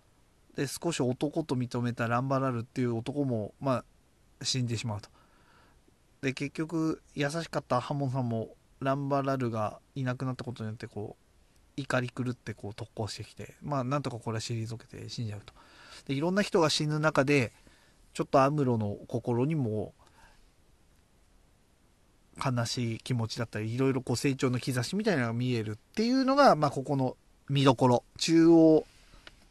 で、少し男と認めたランバラルっていう男も、まあ、死んでしまうと。で、結局、優しかったハモンさんもランバラルがいなくなったことによってこう怒り狂ってこう特攻してきてまあなんとかこれは退けて死んじゃうとでいろんな人が死ぬ中でちょっとアムロの心にも悲しい気持ちだったりいろいろこう成長の兆しみたいなのが見えるっていうのが、まあ、ここの見どころ中央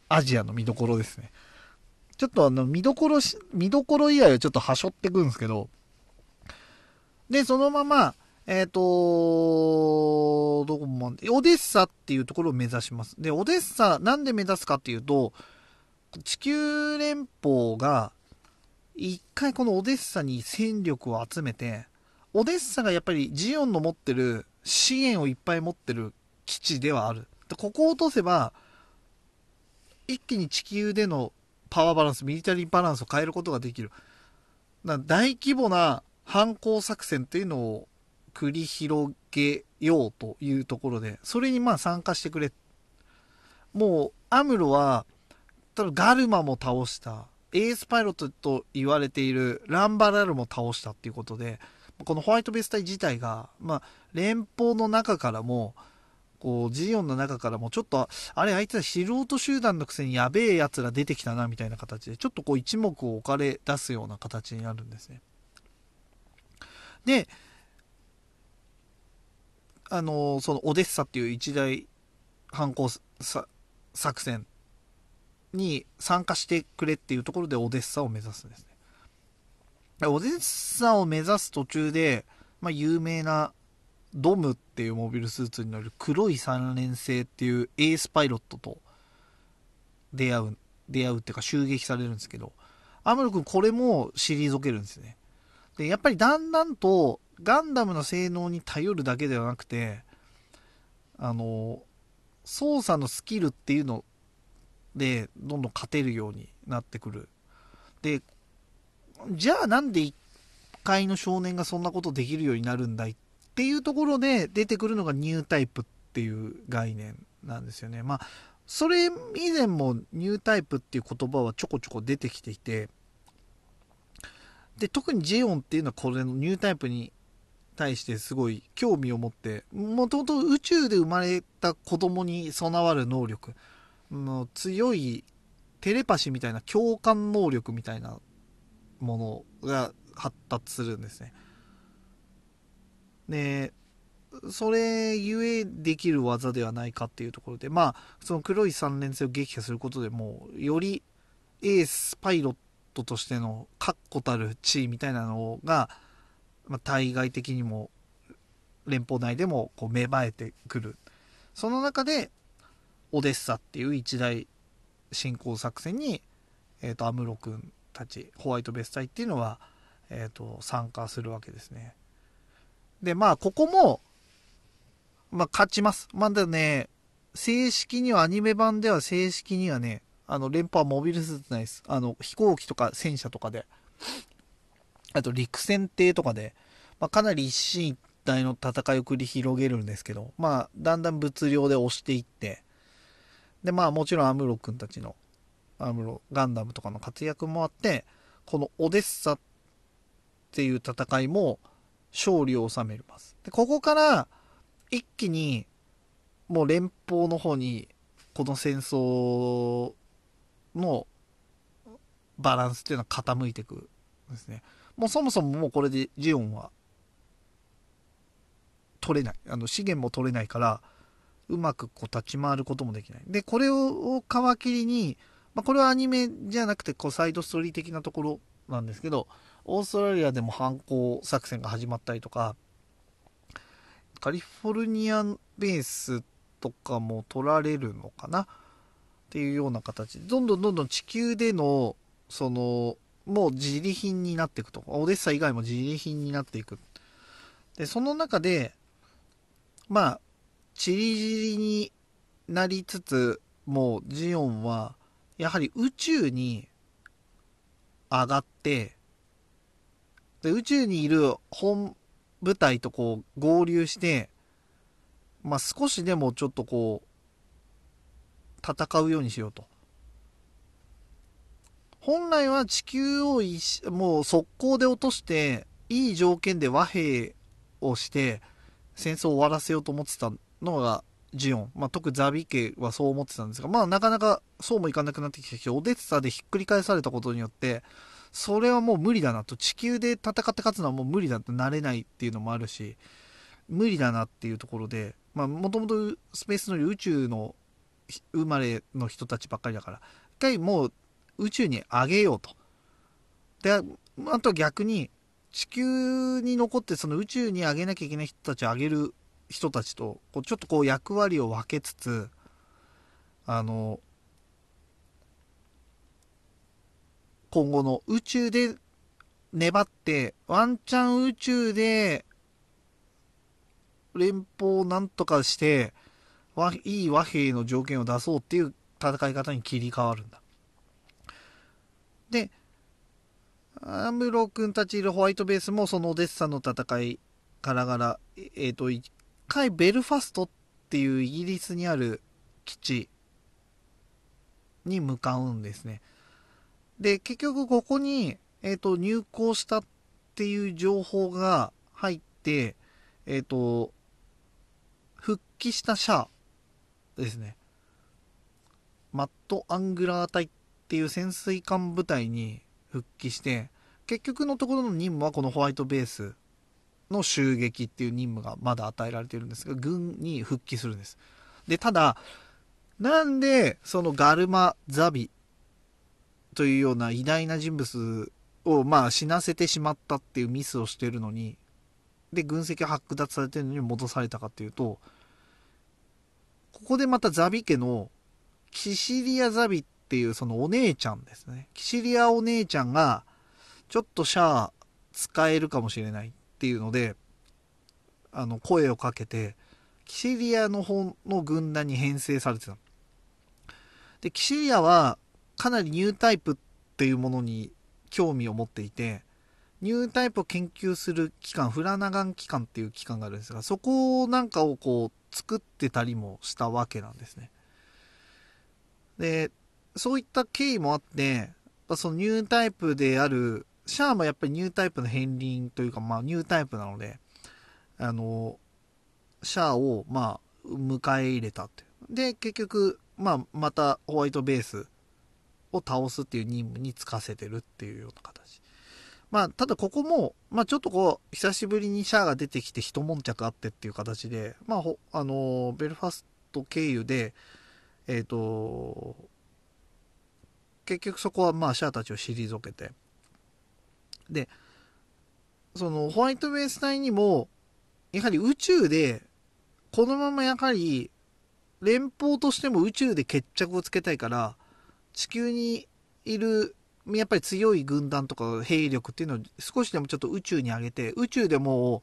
アジアの見どころですねちょっとあの見どころ見どころ以外はちょっとはしょってくんですけどでそのままえっ、ー、と、どこも、オデッサっていうところを目指します。で、オデッサ、なんで目指すかっていうと、地球連邦が、一回このオデッサに戦力を集めて、オデッサがやっぱりジオンの持ってる資源をいっぱい持ってる基地ではある。ここを落とせば、一気に地球でのパワーバランス、ミリタリーバランスを変えることができる。大規模な反攻作戦っていうのを繰り広げようというところで、それにまあ参加してくれ。もう、アムロは、多分ガルマも倒した、エースパイロットと言われているランバラルも倒したっていうことで、このホワイトベース隊自体が、まあ、連邦の中からも、こう、ジオンの中からも、ちょっと、あれ、あいつら素人集団のくせにやべえ奴ら出てきたな、みたいな形で、ちょっとこう、一目を置かれ出すような形になるんですね。で、あのそのオデッサっていう一大反抗作戦に参加してくれっていうところでオデッサを目指すんですね。オデッサを目指す途中で、まあ、有名なドムっていうモビルスーツに乗る黒い三連星っていうエースパイロットと出会う、出会うっていうか襲撃されるんですけど、アムロ君これも退けるんですね。で、やっぱりだんだんとガンダムの性能に頼るだけではなくて、あの、操作のスキルっていうので、どんどん勝てるようになってくる。で、じゃあなんで一回の少年がそんなことできるようになるんだいっっていうところで出てくるのがニュータイプっていう概念なんですよね。まあ、それ以前もニュータイプっていう言葉はちょこちょこ出てきていて、で、特にジェオンっていうのはこれのニュータイプに対してすごい興味を持って、もともと宇宙で生まれた子供に備わる能力、の強いテレパシーみたいな共感能力みたいなものが発達するんですね。で、それゆえできる技ではないかっていうところで、まあ、その黒い三連星を撃破することでもう、よりエースパイロットとしての確固たる地位みたいなのが、まあ、対外的にも連邦内でもこう芽生えてくる。その中でオデッサっていう一大侵攻作戦に、えーと、アムロ君たちホワイトベース隊っていうのは、えーと、参加するわけですね。でまあここも、まあ、勝ちます。まだね正式にはアニメ版では正式にはねあの連邦はモビルスーツないです。あの飛行機とか戦車とかで。あと陸戦艇とかで、まあ、かなり一進一退の戦いを繰り広げるんですけど、まあ、だんだん物量で押していって、で、まあ、もちろんアムロ君たちの、アムロ、ガンダムとかの活躍もあって、このオデッサっていう戦いも勝利を収めます。で、ここから一気にもう連邦の方にこの戦争のバランスっていうのは傾いていくんですね。もうそもそももうこれでジオンは取れない。あの資源も取れないから、うまくこう立ち回ることもできない。で、これを皮切りに、まあ、これはアニメじゃなくてこうサイドストーリー的なところなんですけど、オーストラリアでも反抗作戦が始まったりとか、カリフォルニアベースとかも取られるのかな？っていうような形で、どんどんどんどん地球での、その、もう自利品になっていくと。オデッサ以外も自利品になっていく。で、その中で、まあ、チリチリになりつつもうジオンはやはり宇宙に上がってで宇宙にいる本部隊とこう合流してまあ少しでもちょっとこう戦うようにしようと。本来は地球をもう速攻で落としていい条件で和平をして戦争を終わらせようと思ってたのがジオン、まあ、特にザビ家はそう思ってたんですが、まあ、なかなかそうもいかなくなってきてしオデッサでひっくり返されたことによってそれはもう無理だなと地球で戦って勝つのはもう無理だとなれないっていうのもあるし無理だなっていうところでもともとスペースの宇宙の生まれの人たちばっかりだから一回もう宇宙に上げようと。で、あと逆に、地球に残ってその宇宙に上げなきゃいけない人たちを上げる人たちと、こうちょっとこう役割を分けつつ、あの、今後の宇宙で粘って、ワンチャン宇宙で連邦をなんとかして、いい和平の条件を出そうっていう戦い方に切り替わるんだ。で、アムロ君たちいるホワイトベースもそのオデッサの戦いからがら、えっ、ー、と、一回ベルファストっていうイギリスにある基地に向かうんですね。で、結局ここに、えっ、ー、と、入港したっていう情報が入って、えっ、ー、と、復帰したシャアですね。マット・アングラー隊っっていう潜水艦部隊に復帰して結局のところの任務はこのホワイトベースの襲撃っていう任務がまだ与えられてるんですが軍に復帰するんですでただなんでそのガルマ・ザビというような偉大な人物をまあ死なせてしまったっていうミスをしてるのにで軍籍を剥奪されてるのに戻されたかっていうとここでまたザビ家のキシリア・ザビっっていうそのお姉ちゃんですね。キシリアお姉ちゃんが、ちょっとシャア使えるかもしれないっていうので、あの、声をかけて、キシリアの方の軍団に編成されてた。で、キシリアはかなりニュータイプっていうものに興味を持っていて、ニュータイプを研究する機関、フラナガン機関っていう機関があるんですが、そこなんかをこう作ってたりもしたわけなんですね。で、そういった経緯もあって、そのニュータイプである、シャアもやっぱりニュータイプの片鱗というか、まあニュータイプなので、あの、シャアを、まあ、迎え入れたって。で、結局、まあ、またホワイトベースを倒すっていう任務に就かせてるっていうような形。まあ、ただここも、まあちょっとこう、久しぶりにシャアが出てきて一悶着あってっていう形で、まあ、あの、ベルファスト経由で、えっ、ー、と、結局そこはまあシャアたちを退けてでそのホワイトベース隊にもやはり宇宙でこのままやはり連邦としても宇宙で決着をつけたいから地球にいるやっぱり強い軍団とか兵力っていうのを少しでもちょっと宇宙に上げて宇宙でも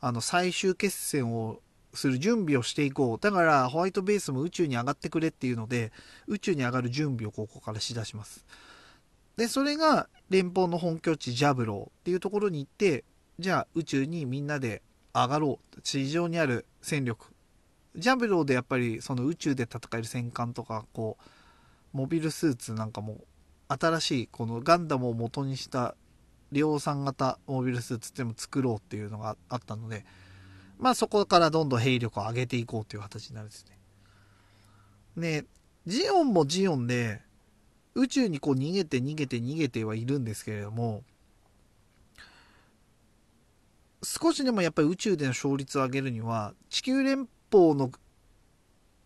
あの最終決戦をする準備をしていこう。だからホワイトベースも宇宙に上がってくれっていうので、宇宙に上がる準備をここからしだします。で、それが連邦の本拠地ジャブローっていうところに行って、じゃあ宇宙にみんなで上がろう。地上にある戦力。ジャブローでやっぱりその宇宙で戦える戦艦とか、こう、モビルスーツなんかも新しいこのガンダムを元にした量産型モビルスーツっていうのも作ろうっていうのがあったので、まあそこからどんどん兵力を上げていこうという形になるんですね。で、ジオンもジオンで、宇宙にこう逃げて逃げて逃げてはいるんですけれども、少しでもやっぱり宇宙での勝率を上げるには、地球連邦の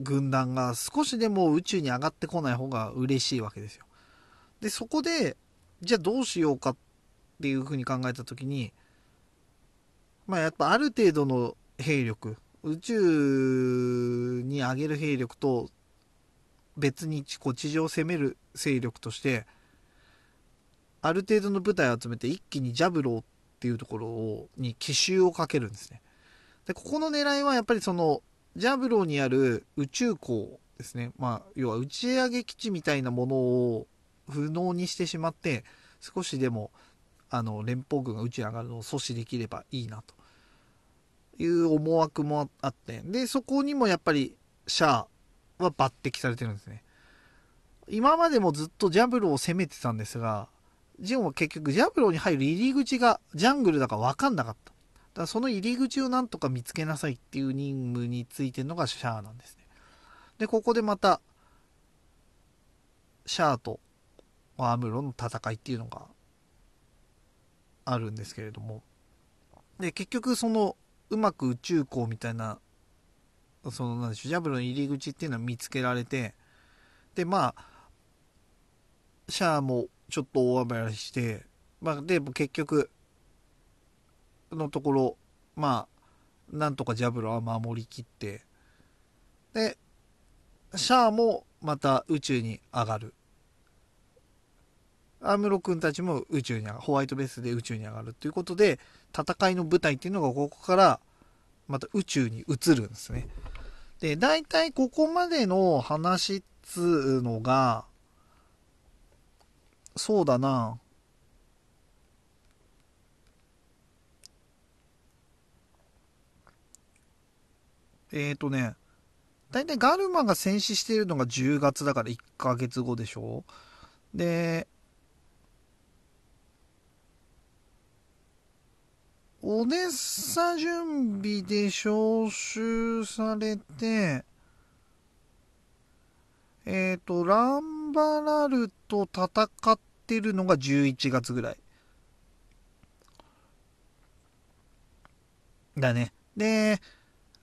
軍団が少しでも宇宙に上がってこない方が嬉しいわけですよ。で、そこで、じゃあどうしようかっていうふうに考えた時に、まあやっぱある程度の兵力宇宙に上げる兵力と別にこう地上を攻める勢力としてある程度の部隊を集めて一気にジャブローっていうところをに奇襲をかけるんですね。でここの狙いはやっぱりそのジャブローにある宇宙港ですね。まあ、要は打ち上げ基地みたいなものを不能にしてしまって、少しでも、あの、連邦軍が宇宙に上がるのを阻止できればいいな、という思惑もあって、で、そこにもやっぱり、シャアは抜擢されてるんですね。今までもずっとジャブローを攻めてたんですが、ジオンは結局ジャブローに入る入り口がジャングルだから分かんなかった。だその入り口をなんとか見つけなさいっていう任務についてるのがシャアなんですね。で、ここでまた、シャアとアムロの戦いっていうのがあるんですけれども。で、結局その、うまく宇宙港みたいな、その、なんでしょう、ジャブロの入り口っていうのは見つけられて、で、まあ、シャアもちょっと大暴れして、まあ、で、結局、のところ、まあ、なんとかジャブロは守りきって、で、シャアもまた宇宙に上がる。アムロ君たちも宇宙に上がる。ホワイトベースで宇宙に上がるということで、戦いの舞台っていうのがここからまた宇宙に移るんですね。で、大体ここまでの話っつうのが、そうだな。えっ、ー、とね、大体ガルマが戦死しているのが10月だから1ヶ月後でしょ？で、オデッサ準備で招集されて、えっ、ー、と、ランバラルと戦ってるのが11月ぐらい。だね。で、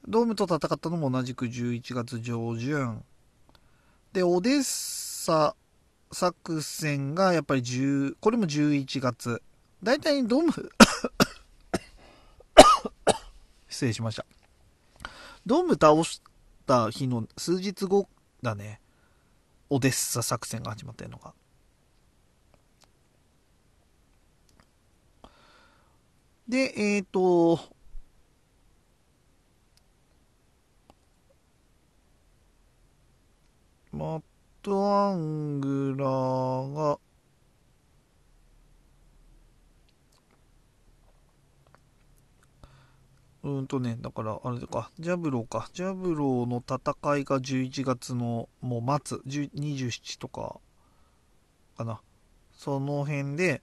ドームと戦ったのも同じく11月上旬。で、オデッサ作戦がやっぱり10、これも11月。だいたいドーム 失礼しました。ドーム倒した日の数日後だね。オデッサ作戦が始まってるのが。で、えっ、ー、と、マットアングラーが、うんとね、だから、あれか、ジャブローか。ジャブローの戦いが11月のもう末、27とか、かな。その辺で、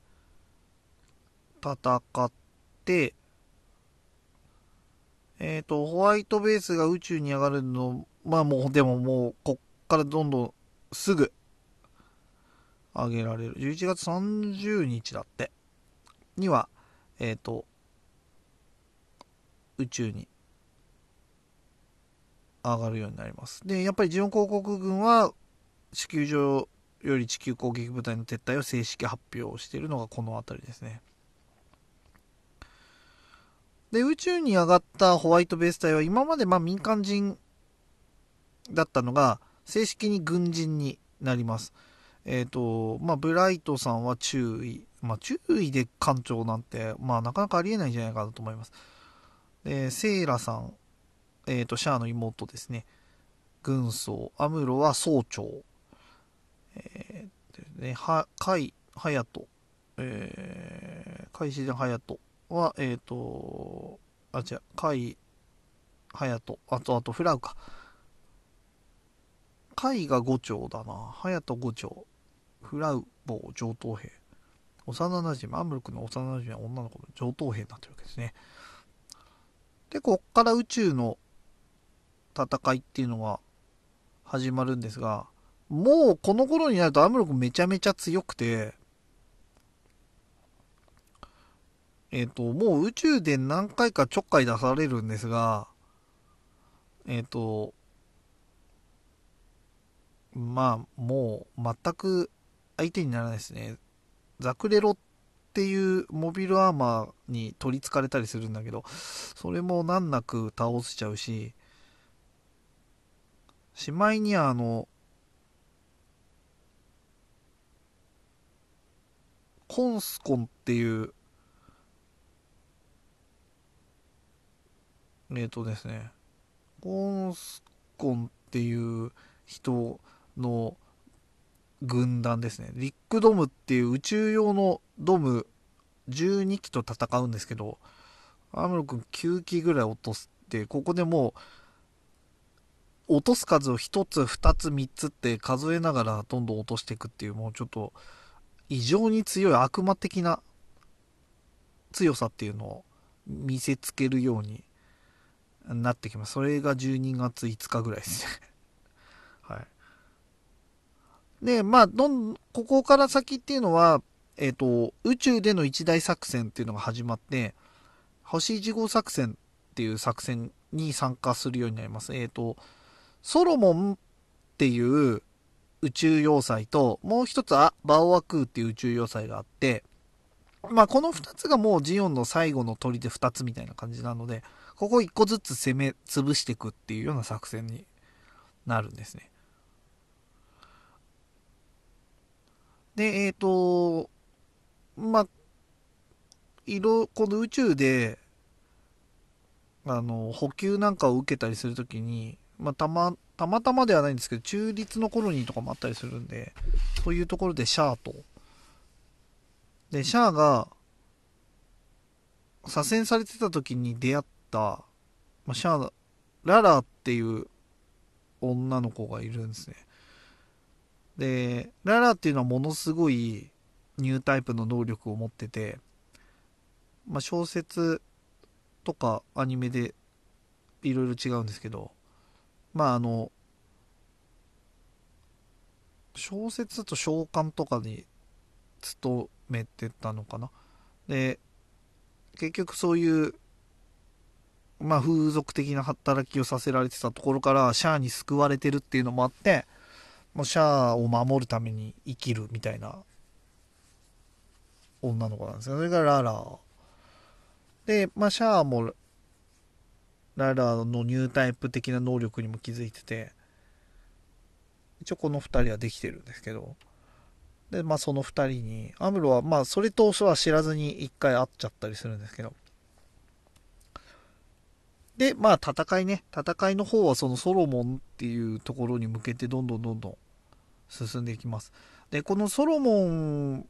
戦って、えっ、ー、と、ホワイトベースが宇宙に上がるの、まあもう、でももう、こっからどんどんすぐ、上げられる。11月30日だって。には、えっ、ー、と、宇宙に上がるようになります。で、やっぱりジオン広告軍は地球上より地球攻撃部隊の撤退を正式発表しているのがこの辺りですね。で、宇宙に上がったホワイトベース隊は今までまあ民間人だったのが正式に軍人になります。えっ、ー、と、まあ、ブライトさんは注意。まあ、注意で艦長なんて、まあ、なかなかありえないんじゃないかなと思います。えー、セイラさん、えっ、ー、と、シャアの妹ですね。軍曹、アムロは総長。えー、ね、は、カイ、ハヤト、えー、カイシデンハヤトは、えっ、ー、と、あ、違う、カイ、ハヤト、あと、あと、フラウか。カイが5長だな。ハヤト5長。フラウボー上等兵。幼馴染、アムロ君の幼馴染は女の子の上等兵になってるわけですね。で、こっから宇宙の戦いっていうのが始まるんですが、もうこの頃になるとアムロ君めちゃめちゃ強くて、えっ、ー、と、もう宇宙で何回かちょっかい出されるんですが、えっ、ー、と、まあ、もう全く相手にならないですね。ザクレロっていうモビルアーマーに取りつかれたりするんだけど、それも難なく倒しちゃうし、しまいにはあの、コンスコンっていう、えっ、ー、とですね、ゴンスコンっていう人の軍団ですね。リックドムっていう宇宙用のドム12機と戦うんですけど、アムロ君9機ぐらい落とすって、ここでもう、落とす数を1つ、2つ、3つって数えながらどんどん落としていくっていう、もうちょっと異常に強い悪魔的な強さっていうのを見せつけるようになってきます。それが12月5日ぐらいですね。はい。で、まあ、どん、ここから先っていうのは、えっ、ー、と、宇宙での一大作戦っていうのが始まって、星1号作戦っていう作戦に参加するようになります。えっ、ー、と、ソロモンっていう宇宙要塞と、もう一つはバオアクーっていう宇宙要塞があって、まあこの2つがもうジオンの最後の砦2つみたいな感じなので、ここ1個ずつ攻め潰していくっていうような作戦になるんですね。で、えっ、ー、と、まあ、色、この宇宙で、あの、補給なんかを受けたりするときに、まあ、たま、たまたまではないんですけど、中立のコロニーとかもあったりするんで、そういうところでシャアと、で、シャアが、左遷されてた時に出会った、まあ、シャア、ララっていう女の子がいるんですね。で、ララっていうのはものすごいニュータイプの能力を持ってて、まあ、小説とかアニメでいろいろ違うんですけど、まああの、小説と召喚とかに勤めてたのかな。で、結局そういう、まあ風俗的な働きをさせられてたところからシャアに救われてるっていうのもあって、もうシャアを守るために生きるみたいな女の子なんですよ。それがララ。で、まあシャアもララのニュータイプ的な能力にも気づいてて、一応この2人はできてるんですけど、で、まあその2人に、アムロはまあそれ当初は知らずに1回会っちゃったりするんですけど、で、まあ戦いね、戦いの方はそのソロモンっていうところに向けてどんどんどんどん進んでいきます。で、このソロモンっ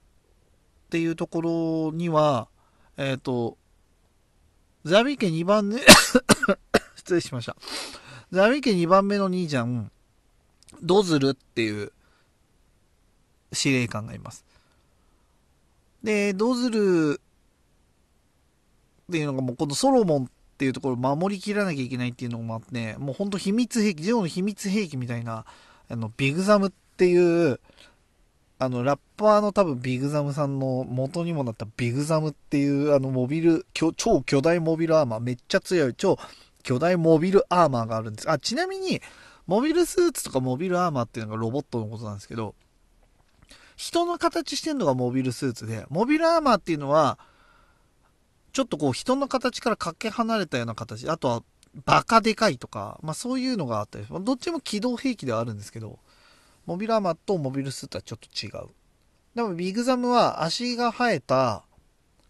ていうところには、えっ、ー、と、ザビ家2番目 失礼しました。ザビ家2番目の兄ちゃん、ドズルっていう司令官がいます。で、ドズルっていうのがもうこのソロモンっていうところを守りきらなきゃいけないっていうのもあって、もうほんと秘密兵器、ジオの秘密兵器みたいな、あの、ビグザムっっていう、あの、ラッパーの多分ビグザムさんの元にもなったビグザムっていうあのモビル、超巨大モビルアーマー、めっちゃ強い超巨大モビルアーマーがあるんです。あ、ちなみに、モビルスーツとかモビルアーマーっていうのがロボットのことなんですけど、人の形してんのがモビルスーツで、モビルアーマーっていうのは、ちょっとこう人の形からかけ離れたような形、あとはバカでかいとか、まあそういうのがあったり、どっちも機動兵器ではあるんですけど、モビルアーマーとモビルスーツはちょっと違う。でもビッグザムは足が生えた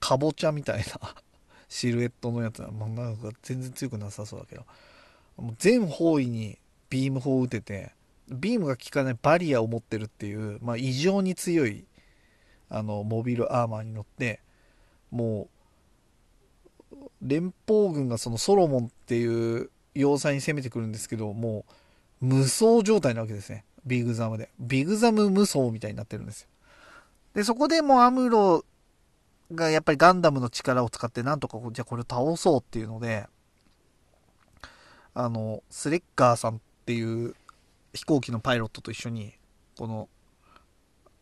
カボチャみたいな シルエットのやつは、まあ、なんか全然強くなさそうだけど、もう全方位にビーム砲を撃てて、ビームが効かないバリアを持ってるっていう、まあ、異常に強いあのモビルアーマーに乗ってもう連邦軍がそのソロモンっていう要塞に攻めてくるんですけどもう無双状態なわけですねビグザムで。ビグザム無双みたいになってるんですよ。で、そこでもうアムロがやっぱりガンダムの力を使ってなんとか、じゃあこれを倒そうっていうので、あの、スレッガーさんっていう飛行機のパイロットと一緒に、この、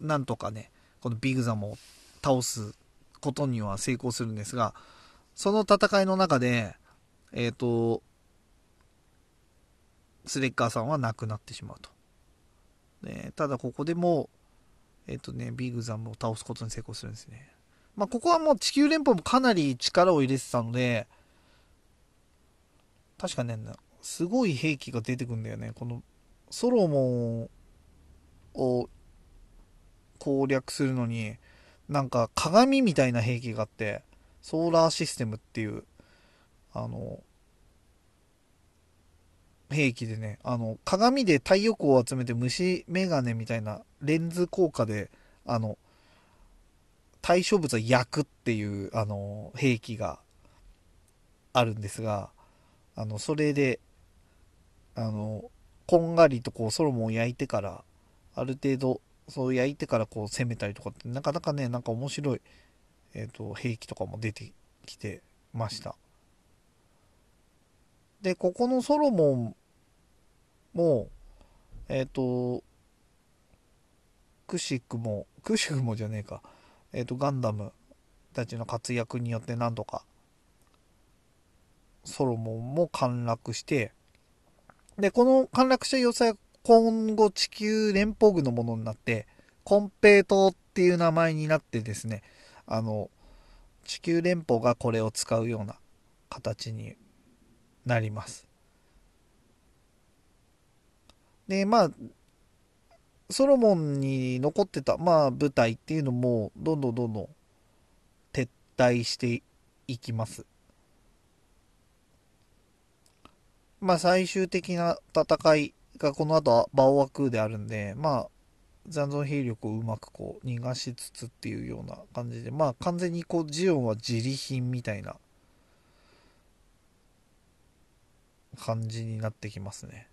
なんとかね、このビグザムを倒すことには成功するんですが、その戦いの中で、えっ、ー、と、スレッガーさんは亡くなってしまうと。ね、ただここでも、えっ、とね、ビッグザムを倒すことに成功するんですね。まあ、ここはもう地球連邦もかなり力を入れてたので、確かね、すごい兵器が出てくんだよね。このソロモンを攻略するのに、なんか鏡みたいな兵器があって、ソーラーシステムっていう、あの、兵器でね、あの、鏡で太陽光を集めて虫眼鏡みたいなレンズ効果で、あの、対象物を焼くっていう、あの、兵器があるんですが、あの、それで、あの、こんがりとこうソロモンを焼いてから、ある程度、そう焼いてからこう攻めたりとかって、なかなかね、なんか面白い、えっ、ー、と、兵器とかも出てきてました。で、ここのソロモンもう、えっ、ー、と、クシックも、クシックもじゃねえか、えっ、ー、と、ガンダムたちの活躍によって何度か、ソロモンも陥落して、で、この陥落した要塞は今後地球連邦軍のものになって、コンペイトっていう名前になってですね、あの、地球連邦がこれを使うような形になります。で、まあ、ソロモンに残ってた、まあ、部隊っていうのも、どんどんどんどん撤退していきます。まあ、最終的な戦いがこの後、バオワクであるんで、まあ、残存兵力をうまくこう逃がしつつっていうような感じで、まあ完全にこうジオンは自利品みたいな感じになってきますね。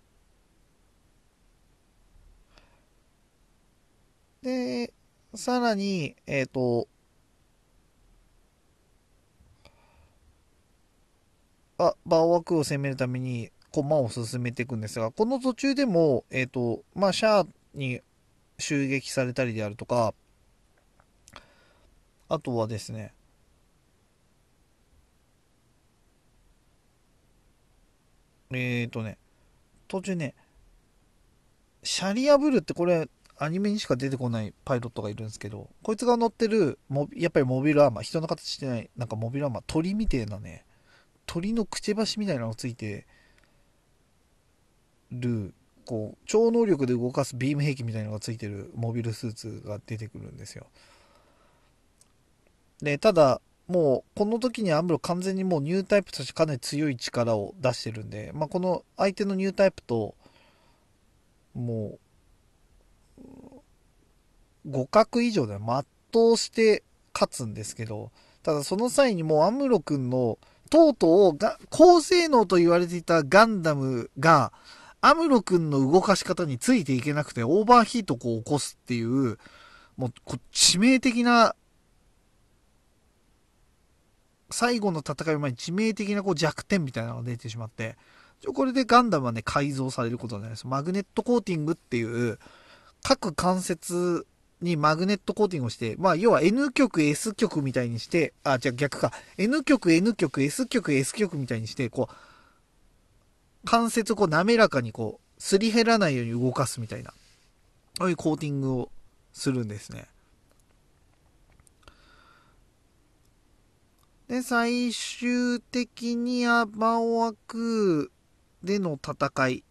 で、さらに、えっ、ー、と、あ、バオワクを攻めるために駒を進めていくんですが、この途中でも、えっ、ー、と、まあ、シャアに襲撃されたりであるとか、あとはですね、えっ、ー、とね、途中ね、シャリアブルってこれ、アニメにしか出てこないパイロットがいるんですけど、こいつが乗ってる、やっぱりモビルアーマー、人の形してない、なんかモビルアーマー、鳥みてえなね、鳥のくちばしみたいなのがついてる、こう、超能力で動かすビーム兵器みたいなのがついてるモビルスーツが出てくるんですよ。で、ただ、もうこの時にアムロ完全にもうニュータイプとしてかなり強い力を出してるんで、まあ、この相手のニュータイプともう互角以上で全うして勝つんですけどただその際にもうアムロ君のとうとうが高性能と言われていたガンダムがアムロ君の動かし方についていけなくてオーバーヒートを起こすっていうもう致命的な最後の戦い前に致命的なこう弱点みたいなのが出てしまって、これでガンダムはね、改造されることになります。マグネットコーティングっていう、各関節にマグネットコーティングをして、まあ、要は N 極、S 極みたいにして、あ、じゃあ逆か。N 極、N 極、S 極、S 極みたいにして、こう、関節をこう滑らかにこう、すり減らないように動かすみたいな、そういうコーティングをするんですね。で、最終的にはバオワクでの戦い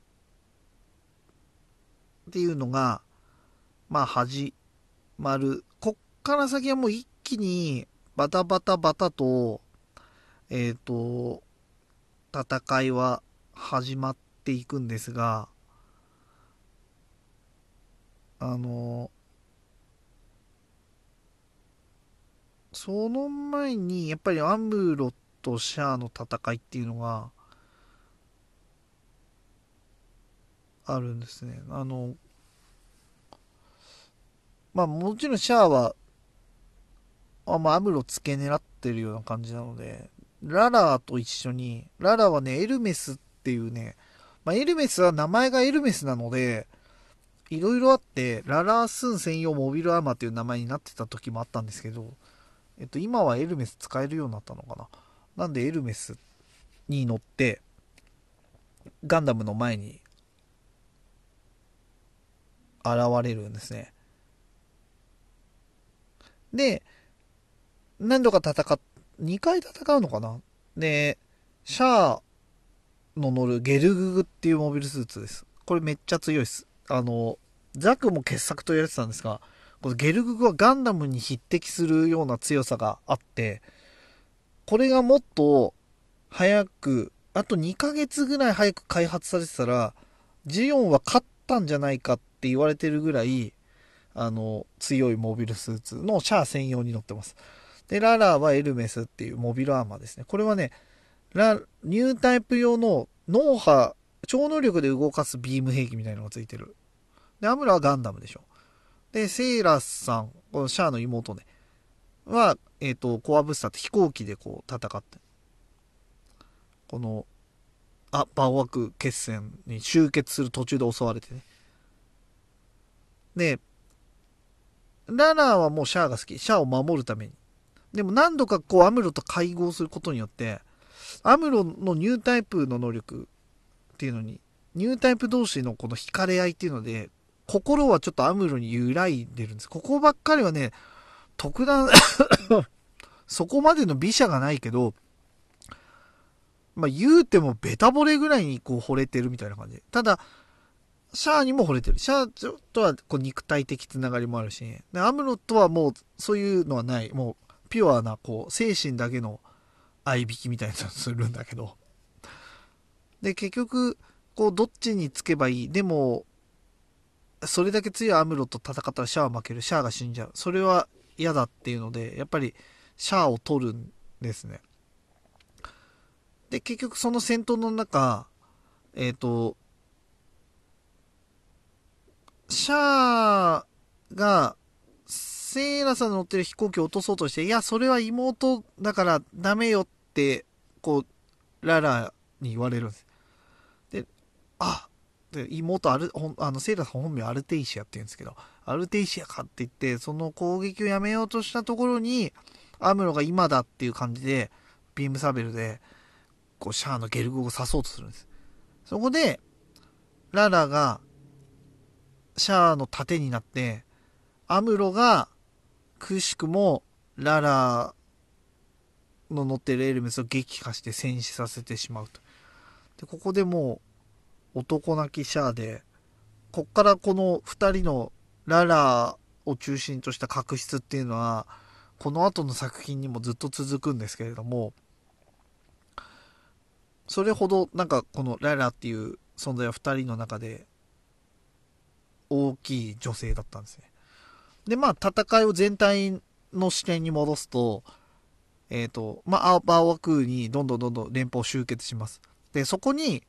っていうのが、まあ始まる。こっから先はもう一気にバタバタバタと、えっ、ー、と、戦いは始まっていくんですが、あの、その前に、やっぱりアムロとシャアの戦いっていうのが、あるんですね。あの、まあもちろんシャアは、あまあ、アムロ付け狙ってるような感じなので、ララと一緒に、ララはね、エルメスっていうね、まあ、エルメスは名前がエルメスなので、いろいろあって、ララースン専用モビルアーマーっていう名前になってた時もあったんですけど、えっと、今はエルメス使えるようになったのかな。なんでエルメスに乗って、ガンダムの前に現れるんですね。で、何度か戦っ、2回戦うのかな？で、シャアの乗るゲルググっていうモビルスーツです。これめっちゃ強いです。あの、ザクも傑作と言われてたんですが、このゲルググはガンダムに匹敵するような強さがあって、これがもっと早くあと2ヶ月ぐらい早く開発されてたら、ジオンは勝ったんじゃないかって言われてるぐらい、あの、強いモビルスーツのシャア専用に乗ってます。で、ララはエルメスっていうモビルアーマーですね。これはね、ラ、ニュータイプ用の脳波、超能力で動かすビーム兵器みたいなのがついてる。で、アムラはガンダムでしょ。で、セイラスさん、このシャアの妹ね、は、えっ、ー、と、コアブスターって飛行機でこう戦って、この、あ、バオワク決戦に集結する途中で襲われてね。で、ララはもうシャアが好き。シャアを守るために。でも何度かこうアムロと会合することによって、アムロのニュータイプの能力っていうのに、ニュータイプ同士のこの惹かれ合いっていうので、心はちょっとアムロに揺らいでるんです。ここばっかりはね、特段 そこまでの美写がないけど、まあ言うてもベタ惚れぐらいにこう惚れてるみたいな感じ。ただ、シャアにも惚れてる。シャアとはこう肉体的つながりもあるし、でアムロとはもうそういうのはない。もうピュアなこう精神だけの合いびきみたいなのするんだけど。で、結局、こうどっちにつけばいい？でも、それだけ強いアムロと戦ったらシャア負ける。シャアが死んじゃう。それは嫌だっていうので、やっぱりシャアを取るんですね。で、結局その戦闘の中、えっ、ー、と、シャアが、セイラさんの乗ってる飛行機を落とそうとして、いや、それは妹だからダメよって、こう、ララに言われるんです。で、あ、で妹アル、あの、セイラさん本名アルテイシアって言うんですけど、アルテイシアかって言って、その攻撃をやめようとしたところに、アムロが今だっていう感じで、ビームサベルで、こう、シャアのゲルグを刺そうとするんです。そこで、ララが、シャアの盾になって、アムロが、くしくも、ララの乗ってるエルメスを撃破して戦死させてしまうと。で、ここでもう、男泣きシャアで、こっからこの二人のララを中心とした確執っていうのは、この後の作品にもずっと続くんですけれども、それほどなんかこのララっていう存在は二人の中で大きい女性だったんですね。で、まあ、戦いを全体の視点に戻すと、えっ、ー、と、まあ、バーワクーにどんどんどんどん連邦集結します。で、そこに、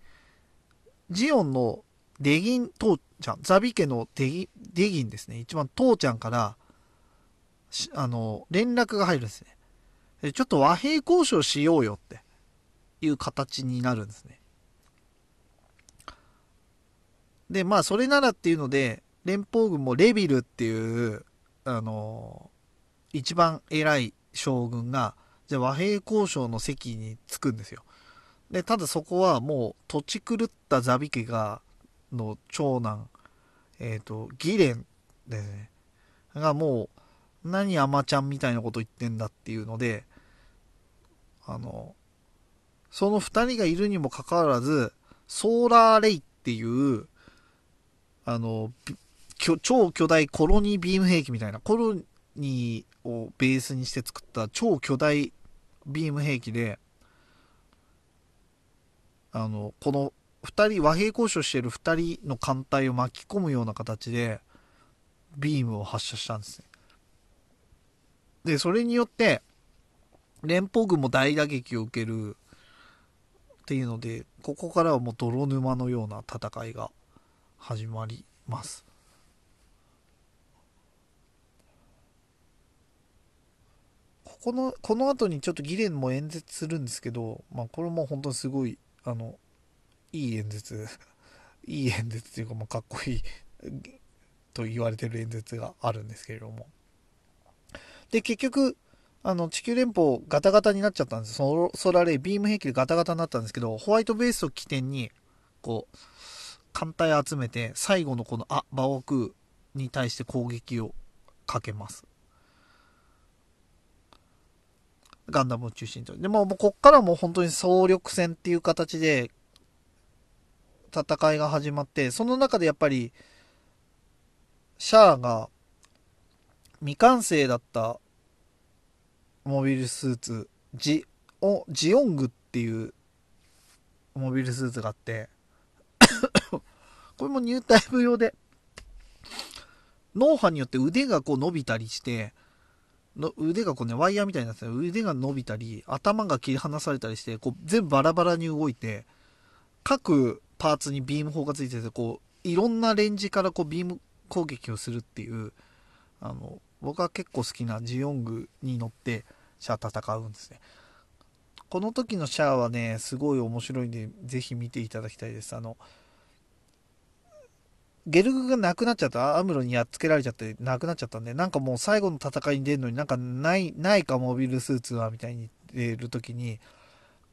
ジオンのデギン父ちゃん、ザビ家のデギデギンですね。一番父ちゃんから、あの、連絡が入るんですね。ちょっと和平交渉しようよっていう形になるんですね。で、まあ、それならっていうので、連邦軍もレビルっていう、あの、一番偉い将軍が、じゃ和平交渉の席に着くんですよ。で、ただそこはもう土地狂ったザビ家が、の長男、えっ、ー、と、ギレンですね。がもう、何アマちゃんみたいなこと言ってんだっていうので、あの、その二人がいるにもかかわらず、ソーラーレイっていう、あの、超巨大コロニービーム兵器みたいな、コロニーをベースにして作った超巨大ビーム兵器で、あの、この二人、和平交渉している二人の艦隊を巻き込むような形で、ビームを発射したんですね。で、それによって、連邦軍も大打撃を受けるっていうので、ここからはもう泥沼のような戦いが始まります。ここの、この後にちょっとギレンも演説するんですけど、まあこれも本当にすごい、あの、いい演説、いい演説っていうか、まあかっこいいと言われてる演説があるんですけれども。で、結局、あの、地球連邦ガタガタになっちゃったんですそのソラレイ、ビーム兵器でガタガタになったんですけど、ホワイトベースを起点に、こう、艦隊集めて、最後のこの、あ、バオクに対して攻撃をかけます。ガンダムを中心と。でも、もうこっからもう本当に総力戦っていう形で、戦いが始まって、その中でやっぱり、シャアが、未完成だったモビルスーツ、ジオジオングっていうモビルスーツがあって、これもニュータイプ用で、脳波によって腕がこう伸びたりして、の腕がこうね、ワイヤーみたいになってて腕が伸びたり、頭が切り離されたりして、こう全部バラバラに動いて、各パーツにビーム砲がついてて、こう、いろんなレンジからこうビーム攻撃をするっていう、あの、僕は結構好きなジオングに乗ってシャア戦うんですね。この時のシャアはね、すごい面白いんで、ぜひ見ていただきたいです。あの、ゲルグがなくなっちゃった、アムロにやっつけられちゃってなくなっちゃったんで、なんかもう最後の戦いに出るのになんかない、ないかモビルスーツはみたいに言ってる時に、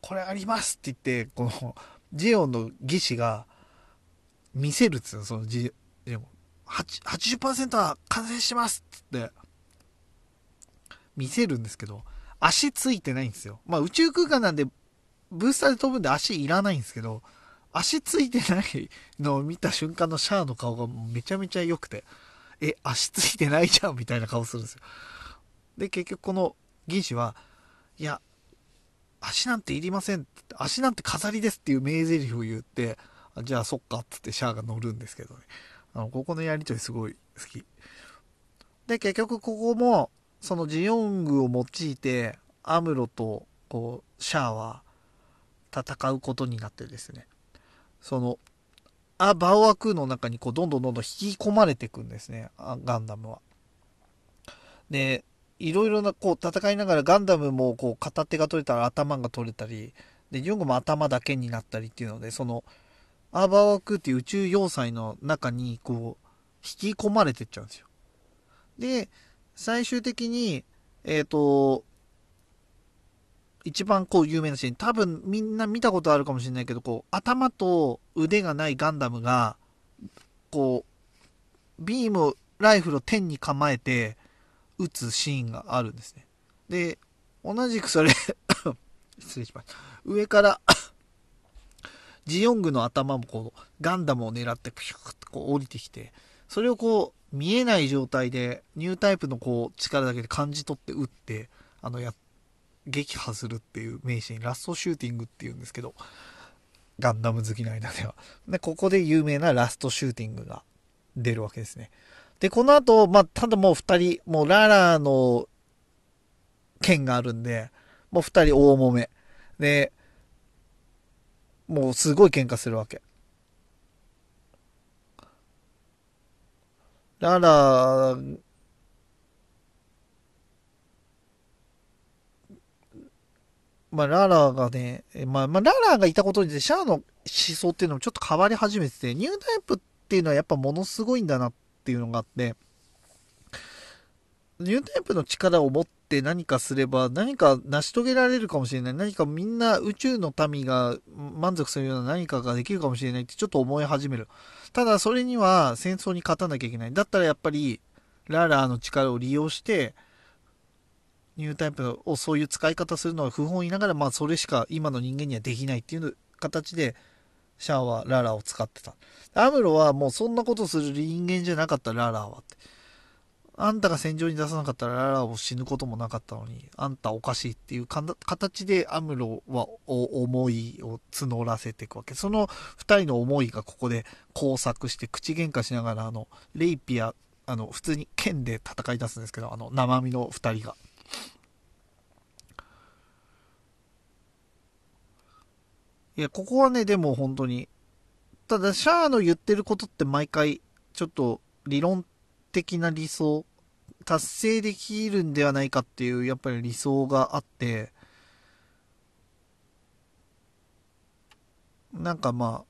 これありますって言って、この、ジオンの義士が見せるっつうの、そのジジオン。80%は完成しますっつって、見せるんですけど、足ついてないんですよ。まあ宇宙空間なんで、ブースターで飛ぶんで足いらないんですけど、足ついてないのを見た瞬間のシャアの顔がめちゃめちゃ良くて、え、足ついてないじゃんみたいな顔するんですよ。で、結局この銀士は、いや、足なんていりませんって足なんて飾りですっていう名台詞を言って、じゃあそっかっつってシャアが乗るんですけどね。あの、ここのやりとりすごい好き。で、結局ここも、そのジオングを用いて、アムロと、こう、シャアは戦うことになってですね。その、あ、バオアクーの中にこう、どんどんどんどん引き込まれていくんですね、ガンダムは。で、いろいろな、こう、戦いながらガンダムも、こう、片手が取れたら頭が取れたり、で、ジングも頭だけになったりっていうので、その、アーバーワークっていう宇宙要塞の中に、こう、引き込まれてっちゃうんですよ。で、最終的に、えっ、と、一番こう有名なシーン、多分みんな見たことあるかもしれないけど、こう、頭と腕がないガンダムが、こう、ビームを、ライフルを天に構えて、撃つシーンがあるんですね。で、同じくそれ 失礼しました。上からジオングの頭もこう、ガンダムを狙ってピュッとこう降りてきて、それをこう、見えない状態で、ニュータイプのこう、力だけで感じ取って撃って、あの、や、撃破するっていう名シーン、ラストシューティングっていうんですけど、ガンダム好きの間では。で、ここで有名なラストシューティングが出るわけですね。で、この後、まあ、ただもう二人、もうララの剣があるんで、もう二人大揉め。で、もうすごい喧嘩するわけ。ララ、まあ、ララがね、まあ、まあ、ララがいたことによって、シャアの思想っていうのもちょっと変わり始めてて、ニュータイプっていうのはやっぱものすごいんだなっていうのがあって、ニュータイプの力を持って何かすれば何か成し遂げられるかもしれない。何かみんな宇宙の民が満足するような何かができるかもしれないってちょっと思い始める。ただそれには戦争に勝たなきゃいけない。だったらやっぱりララーの力を利用してニュータイプをそういう使い方するのは不本意ながらまあそれしか今の人間にはできないっていう形でシャアはララを使ってた。アムロはもうそんなことする人間じゃなかったララはって。あんたが戦場に出さなかったらララを死ぬこともなかったのに、あんたおかしいっていうか形でアムロは思いを募らせていくわけ。その二人の思いがここで交錯して口喧嘩しながら、あの、レイピア、あの、普通に剣で戦い出すんですけど、あの、生身の二人が。いや、ここはね、でも本当に、ただ、シャアの言ってることって毎回、ちょっと理論的な理想、達成できるんではないかっていう、やっぱり理想があって、なんかまあ、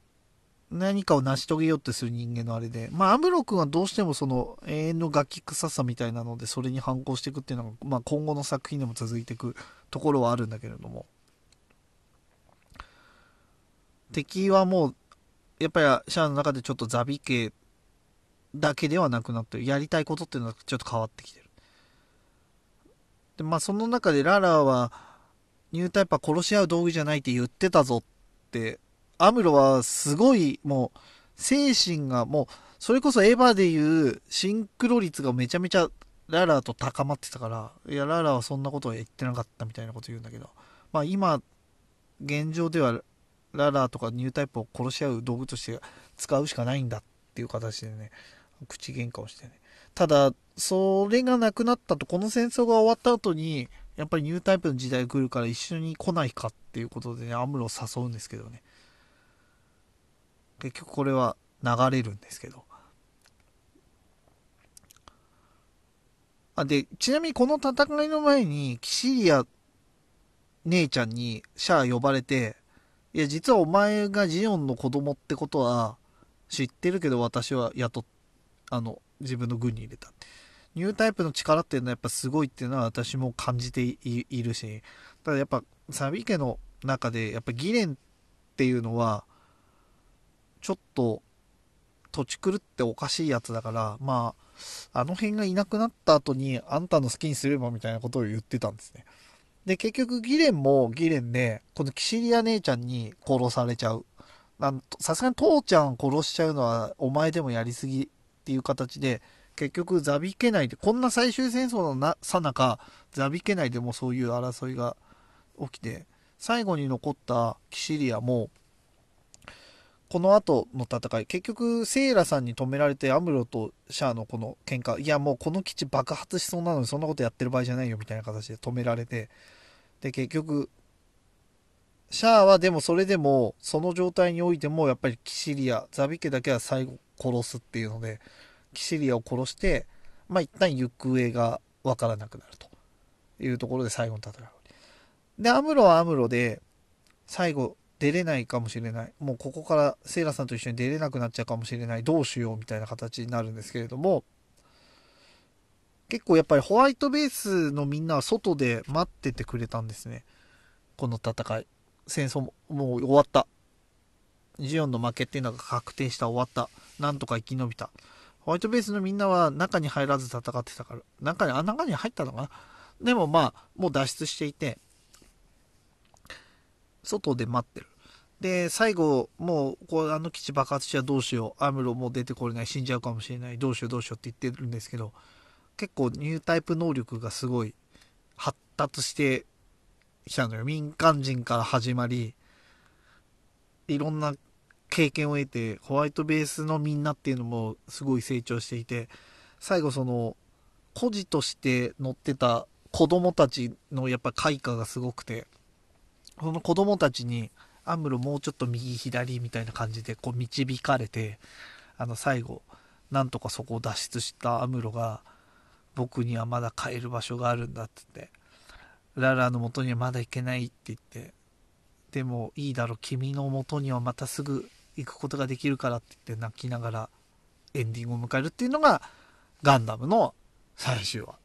何かを成し遂げようとする人間のあれで、まあ、アムロ君はどうしてもその永遠のガキ臭さみたいなので、それに反抗していくっていうのが、まあ、今後の作品でも続いていくところはあるんだけれども、敵はもう、やっぱりシャアの中でちょっとザビ系だけではなくなってる。やりたいことっていうのはちょっと変わってきてる。で、まあその中でララは、ニュータイプは殺し合う道具じゃないって言ってたぞって、アムロはすごいもう、精神がもう、それこそエヴァでいうシンクロ率がめちゃめちゃララと高まってたから、いや、ララはそんなことは言ってなかったみたいなこと言うんだけど、まあ今、現状ではララとかニュータイプを殺し合う道具として使うしかないんだっていう形でね、口喧嘩をしてね。ただ、それがなくなったと、この戦争が終わった後に、やっぱりニュータイプの時代が来るから一緒に来ないかっていうことでね、アムロを誘うんですけどね。結局これは流れるんですけど。あ、で、ちなみにこの戦いの前に、キシリア姉ちゃんにシャア呼ばれて、いや、実はお前がジオンの子供ってことは知ってるけど私は雇っ、あの、自分の軍に入れた。ニュータイプの力っていうのはやっぱすごいっていうのは私も感じているし、ただやっぱサビ家の中でやっぱギレンっていうのは、ちょっと土地狂っておかしいやつだから、まあ、あの辺がいなくなった後にあんたの好きにすればみたいなことを言ってたんですね。で、結局ギレンもギレンで、このキシリア姉ちゃんに殺されちゃう。さすがに父ちゃん殺しちゃうのはお前でもやりすぎっていう形で、結局ザビ家内で、こんな最終戦争のな、さなか、ザビ家内でもそういう争いが起きて、最後に残ったキシリアも、この後の戦い、結局、セイラさんに止められて、アムロとシャアのこの喧嘩、いや、もうこの基地爆発しそうなのに、そんなことやってる場合じゃないよ、みたいな形で止められて、で、結局、シャアはでもそれでも、その状態においても、やっぱりキシリア、ザビ家だけは最後殺すっていうので、キシリアを殺して、まあ、一旦行方がわからなくなるというところで最後の戦い。で、アムロはアムロで、最後、出れないかもしれない。もうここからセイラさんと一緒に出れなくなっちゃうかもしれない。どうしようみたいな形になるんですけれども、結構やっぱりホワイトベースのみんなは外で待っててくれたんですね。この戦い。戦争ももう終わった。ジオンの負けっていうのが確定した終わった。なんとか生き延びた。ホワイトベースのみんなは中に入らず戦ってたから。中に、あ、中に入ったのかな？でもまあ、もう脱出していて、外で待ってる。で、最後、もう、こう、あの基地爆発しちゃどうしよう。アムロも出てこれない。死んじゃうかもしれない。どうしようどうしようって言ってるんですけど、結構ニュータイプ能力がすごい発達してきたのよ。民間人から始まり、いろんな経験を得て、ホワイトベースのみんなっていうのもすごい成長していて、最後その、孤児として乗ってた子供たちのやっぱ開花がすごくて、その子供たちに、アムロもうちょっと右左みたいな感じでこう導かれて、あの最後、なんとかそこを脱出したアムロが、僕にはまだ帰る場所があるんだって言って、ララの元にはまだ行けないって言って、でもいいだろ、君の元にはまたすぐ行くことができるからって言って泣きながらエンディングを迎えるっていうのがガンダムの最終話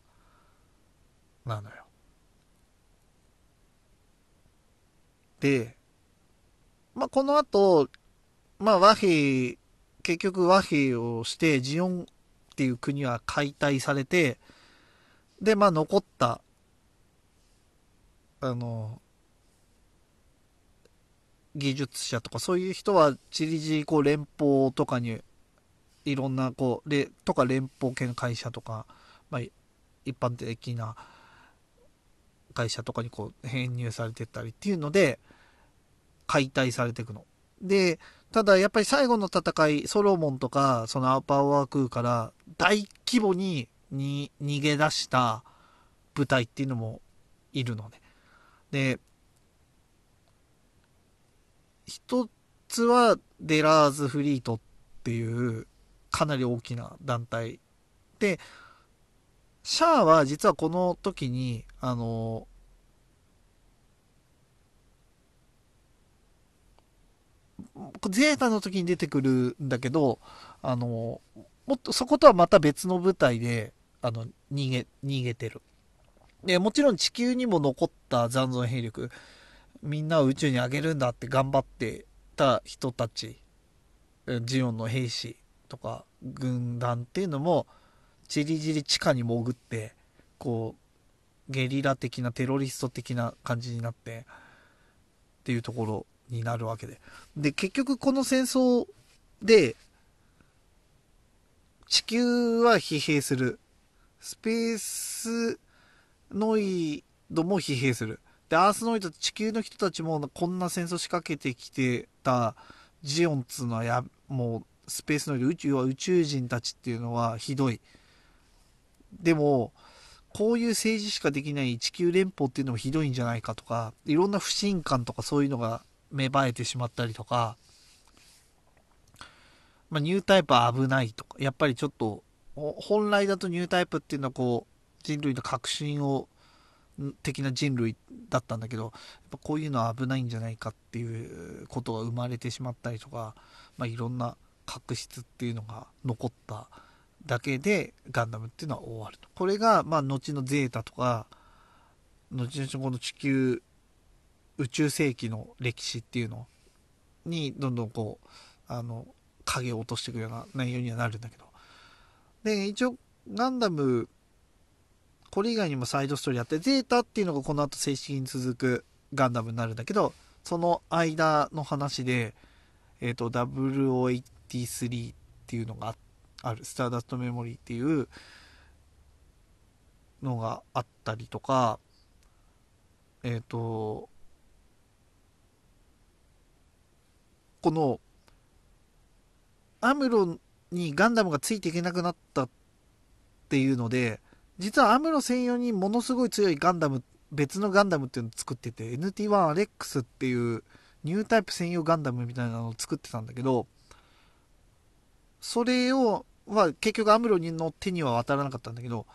なのよ。で、まあ、この後、まあ、和平、結局和平をして、ジオンっていう国は解体されて、で、まあ、残った、あの、技術者とかそういう人は、チリジーこう連邦とかに、いろんな、こう、れとか連邦系の会社とか、まあ、一般的な会社とかにこう編入されてたりっていうので、解体されていくの。で、ただやっぱり最後の戦い、ソロモンとか、そのアーパーワークから大規模にに逃げ出した部隊っていうのもいるのね。で、一つはデラーズフリートっていうかなり大きな団体で、シャアは実はこの時に、あの、ゼータの時に出てくるんだけど、あの、もっとそことはまた別の舞台で、あの、逃げ、逃げてる。で、もちろん地球にも残った残存兵力、みんなを宇宙に上げるんだって頑張ってた人たち、ジオンの兵士とか軍団っていうのも、じりじり地下に潜って、こう、ゲリラ的なテロリスト的な感じになって、っていうところになるわけで。で、結局この戦争で、地球は疲弊する。スペースノイドも疲弊する。で、アースノイド地球の人たちもこんな戦争仕掛けてきてたジオンっつうのはや、もうスペースノイド、宇宙は宇宙人たちっていうのはひどい。でも、こういう政治しかできない地球連邦っていうのもひどいんじゃないかとか、いろんな不信感とかそういうのが芽生えてしまったりとか、まあ、ニュータイプは危ないとか、やっぱりちょっと、本来だとニュータイプっていうのはこう、人類の革新を、的な人類だったんだけど、やっぱこういうのは危ないんじゃないかっていうことが生まれてしまったりとか、まあ、いろんな確執っていうのが残っただけでガンダムっていうのは終わると。これが、まあ、後のゼータとか、後々この地球、宇宙世紀の歴史っていうのに、どんどんこう、あの、影を落としていくような内容にはなるんだけど。で、一応、ガンダム、これ以外にもサイドストーリーあって、ゼータっていうのがこの後正式に続くガンダムになるんだけど、その間の話で、えっ、ー、と、0083っていうのがある、スターダストメモリーっていうのがあったりとか、えっ、ー、と、このアムロにガンダムがついていけなくなったっていうので、実はアムロ専用にものすごい強いガンダム、別のガンダムっていうのを作ってて、NT1 アレックスっていうニュータイプ専用ガンダムみたいなのを作ってたんだけど、それを、は結局アムロの手には渡らなかったんだけど、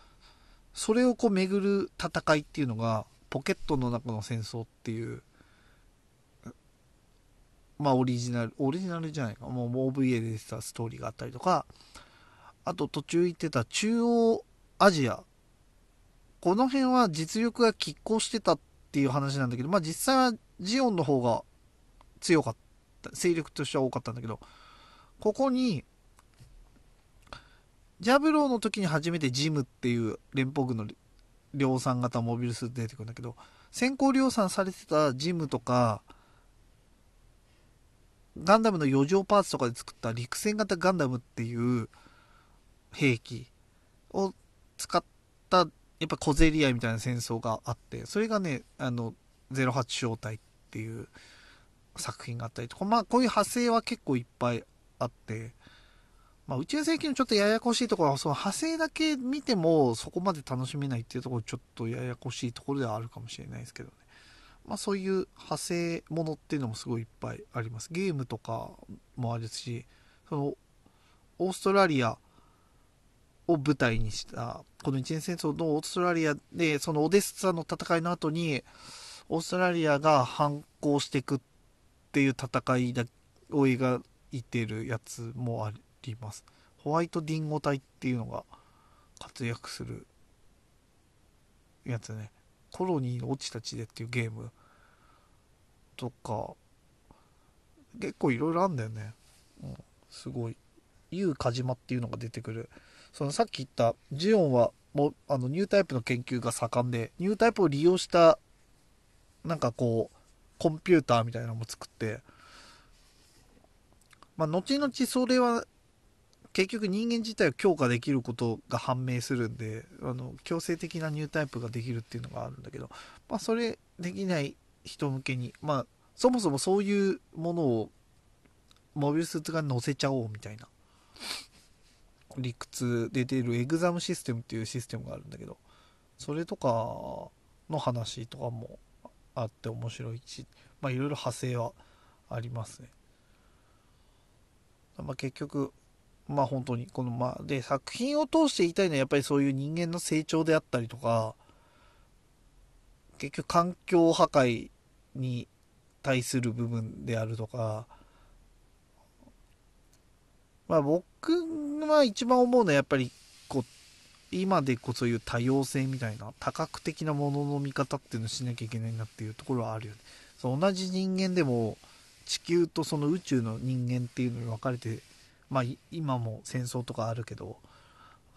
それをこう巡る戦いっていうのが、ポケットの中の戦争っていうまあオリジナル、オリジナルじゃないか、もう OVA で出てたストーリーがあったりとか、あと途中言ってた中央アジア。この辺は実力が拮抗してたっていう話なんだけど、まあ実際はジオンの方が強かった、勢力としては多かったんだけど、ここに、ジャブローの時に初めてジムっていう連邦軍の量産型モビルスーツ出てくるんだけど、先行量産されてたジムとか、ガンダムの余剰パーツとかで作った陸戦型ガンダムっていう兵器を使ったやっぱ小競り合いみたいな戦争があってそれがねあの08正体っていう作品があったりとかまあこういう派生は結構いっぱいあってまあ、宇宙世紀のちょっとややこしいところは、その派生だけ見てもそこまで楽しめないっていうところちょっとややこしいところではあるかもしれないですけど。まあ、そういう派生ものっていうのもすごいいっぱいあります。ゲームとかもあるしそのオーストラリアを舞台にしたこの一年戦争のオーストラリアでそのオデッサの戦いの後にオーストラリアが反抗していくっていう戦いだを描いてるやつもあります。ホワイトディンゴ隊っていうのが活躍するやつね。コロニーの落ちた地でっていうゲームとか、結構いろいろあんだよね。うん、すごい。ユウカジマっていうのが出てくる。そのさっき言ったジオンはもうあのニュータイプの研究が盛んで、ニュータイプを利用したなんかこう、コンピューターみたいなのも作って、まあ、後々それは結局人間自体を強化できることが判明するんであの強制的なニュータイプができるっていうのがあるんだけど、まあ、それできない人向けに、まあ、そもそもそういうものをモビルスーツが載せちゃおうみたいな理屈で出るエグザムシステムっていうシステムがあるんだけどそれとかの話とかもあって面白いしまあいろいろ派生はありますね。まあ、結局まあ本当にこのまあで作品を通して言いたいのはやっぱりそういう人間の成長であったりとか結局環境破壊に対する部分であるとか、まあ僕は一番思うのはやっぱりこう、今でこそいう多様性みたいな多角的なものの見方っていうのをしなきゃいけないなっていうところはあるよね。そう同じ人間でも地球とその宇宙の人間っていうのに分かれて、まあ今も戦争とかあるけど、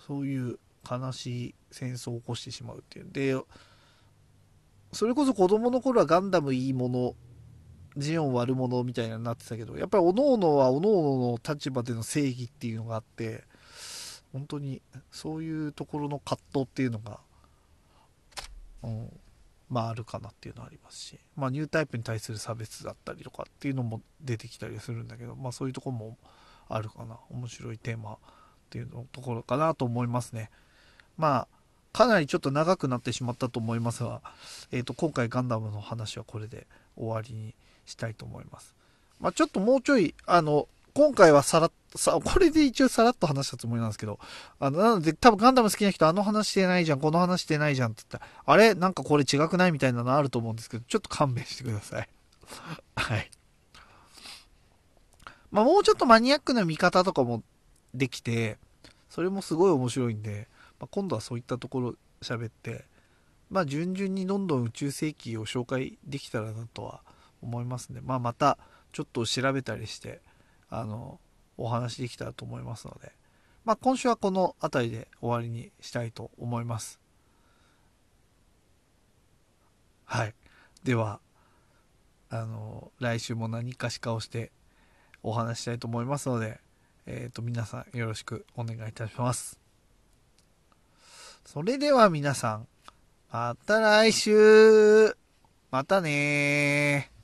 そういう悲しい戦争を起こしてしまうっていう。で、それこそ子供の頃はガンダムいいもの、ジオン悪者みたいになってたけど、やっぱり各々は各々の立場での正義っていうのがあって、本当にそういうところの葛藤っていうのが、うん、まああるかなっていうのはありますし、まあニュータイプに対する差別だったりとかっていうのも出てきたりするんだけど、まあそういうとこもあるかな。面白いテーマっていうのところかなと思いますね。まあ、かなりちょっと長くなってしまったと思いますが、え、ー、と、今回ガンダムの話はこれで終わりにしたいと思います。まあちょっともうちょい、あの、今回はさらさ、これで一応さらっと話したつもりなんですけど、あの、なので多分ガンダム好きな人あの話してないじゃん、この話してないじゃんって言ったら、あれ？なんかこれ違くない？みたいなのあると思うんですけど、ちょっと勘弁してください。はい。まあもうちょっとマニアックな見方とかもできて、それもすごい面白いんで、まあ、今度はそういったところ喋って、まあ順々にどんどん宇宙世紀を紹介できたらなとは思いますね。まあまたちょっと調べたりして、あの、お話できたらと思いますので、まあ、今週はこの辺りで終わりにしたいと思います。はい。では、あの、来週も何かしかをしてお話したいと思いますので、えっ、ー、と、皆さんよろしくお願いいたします。それでは皆さん、また来週またねー。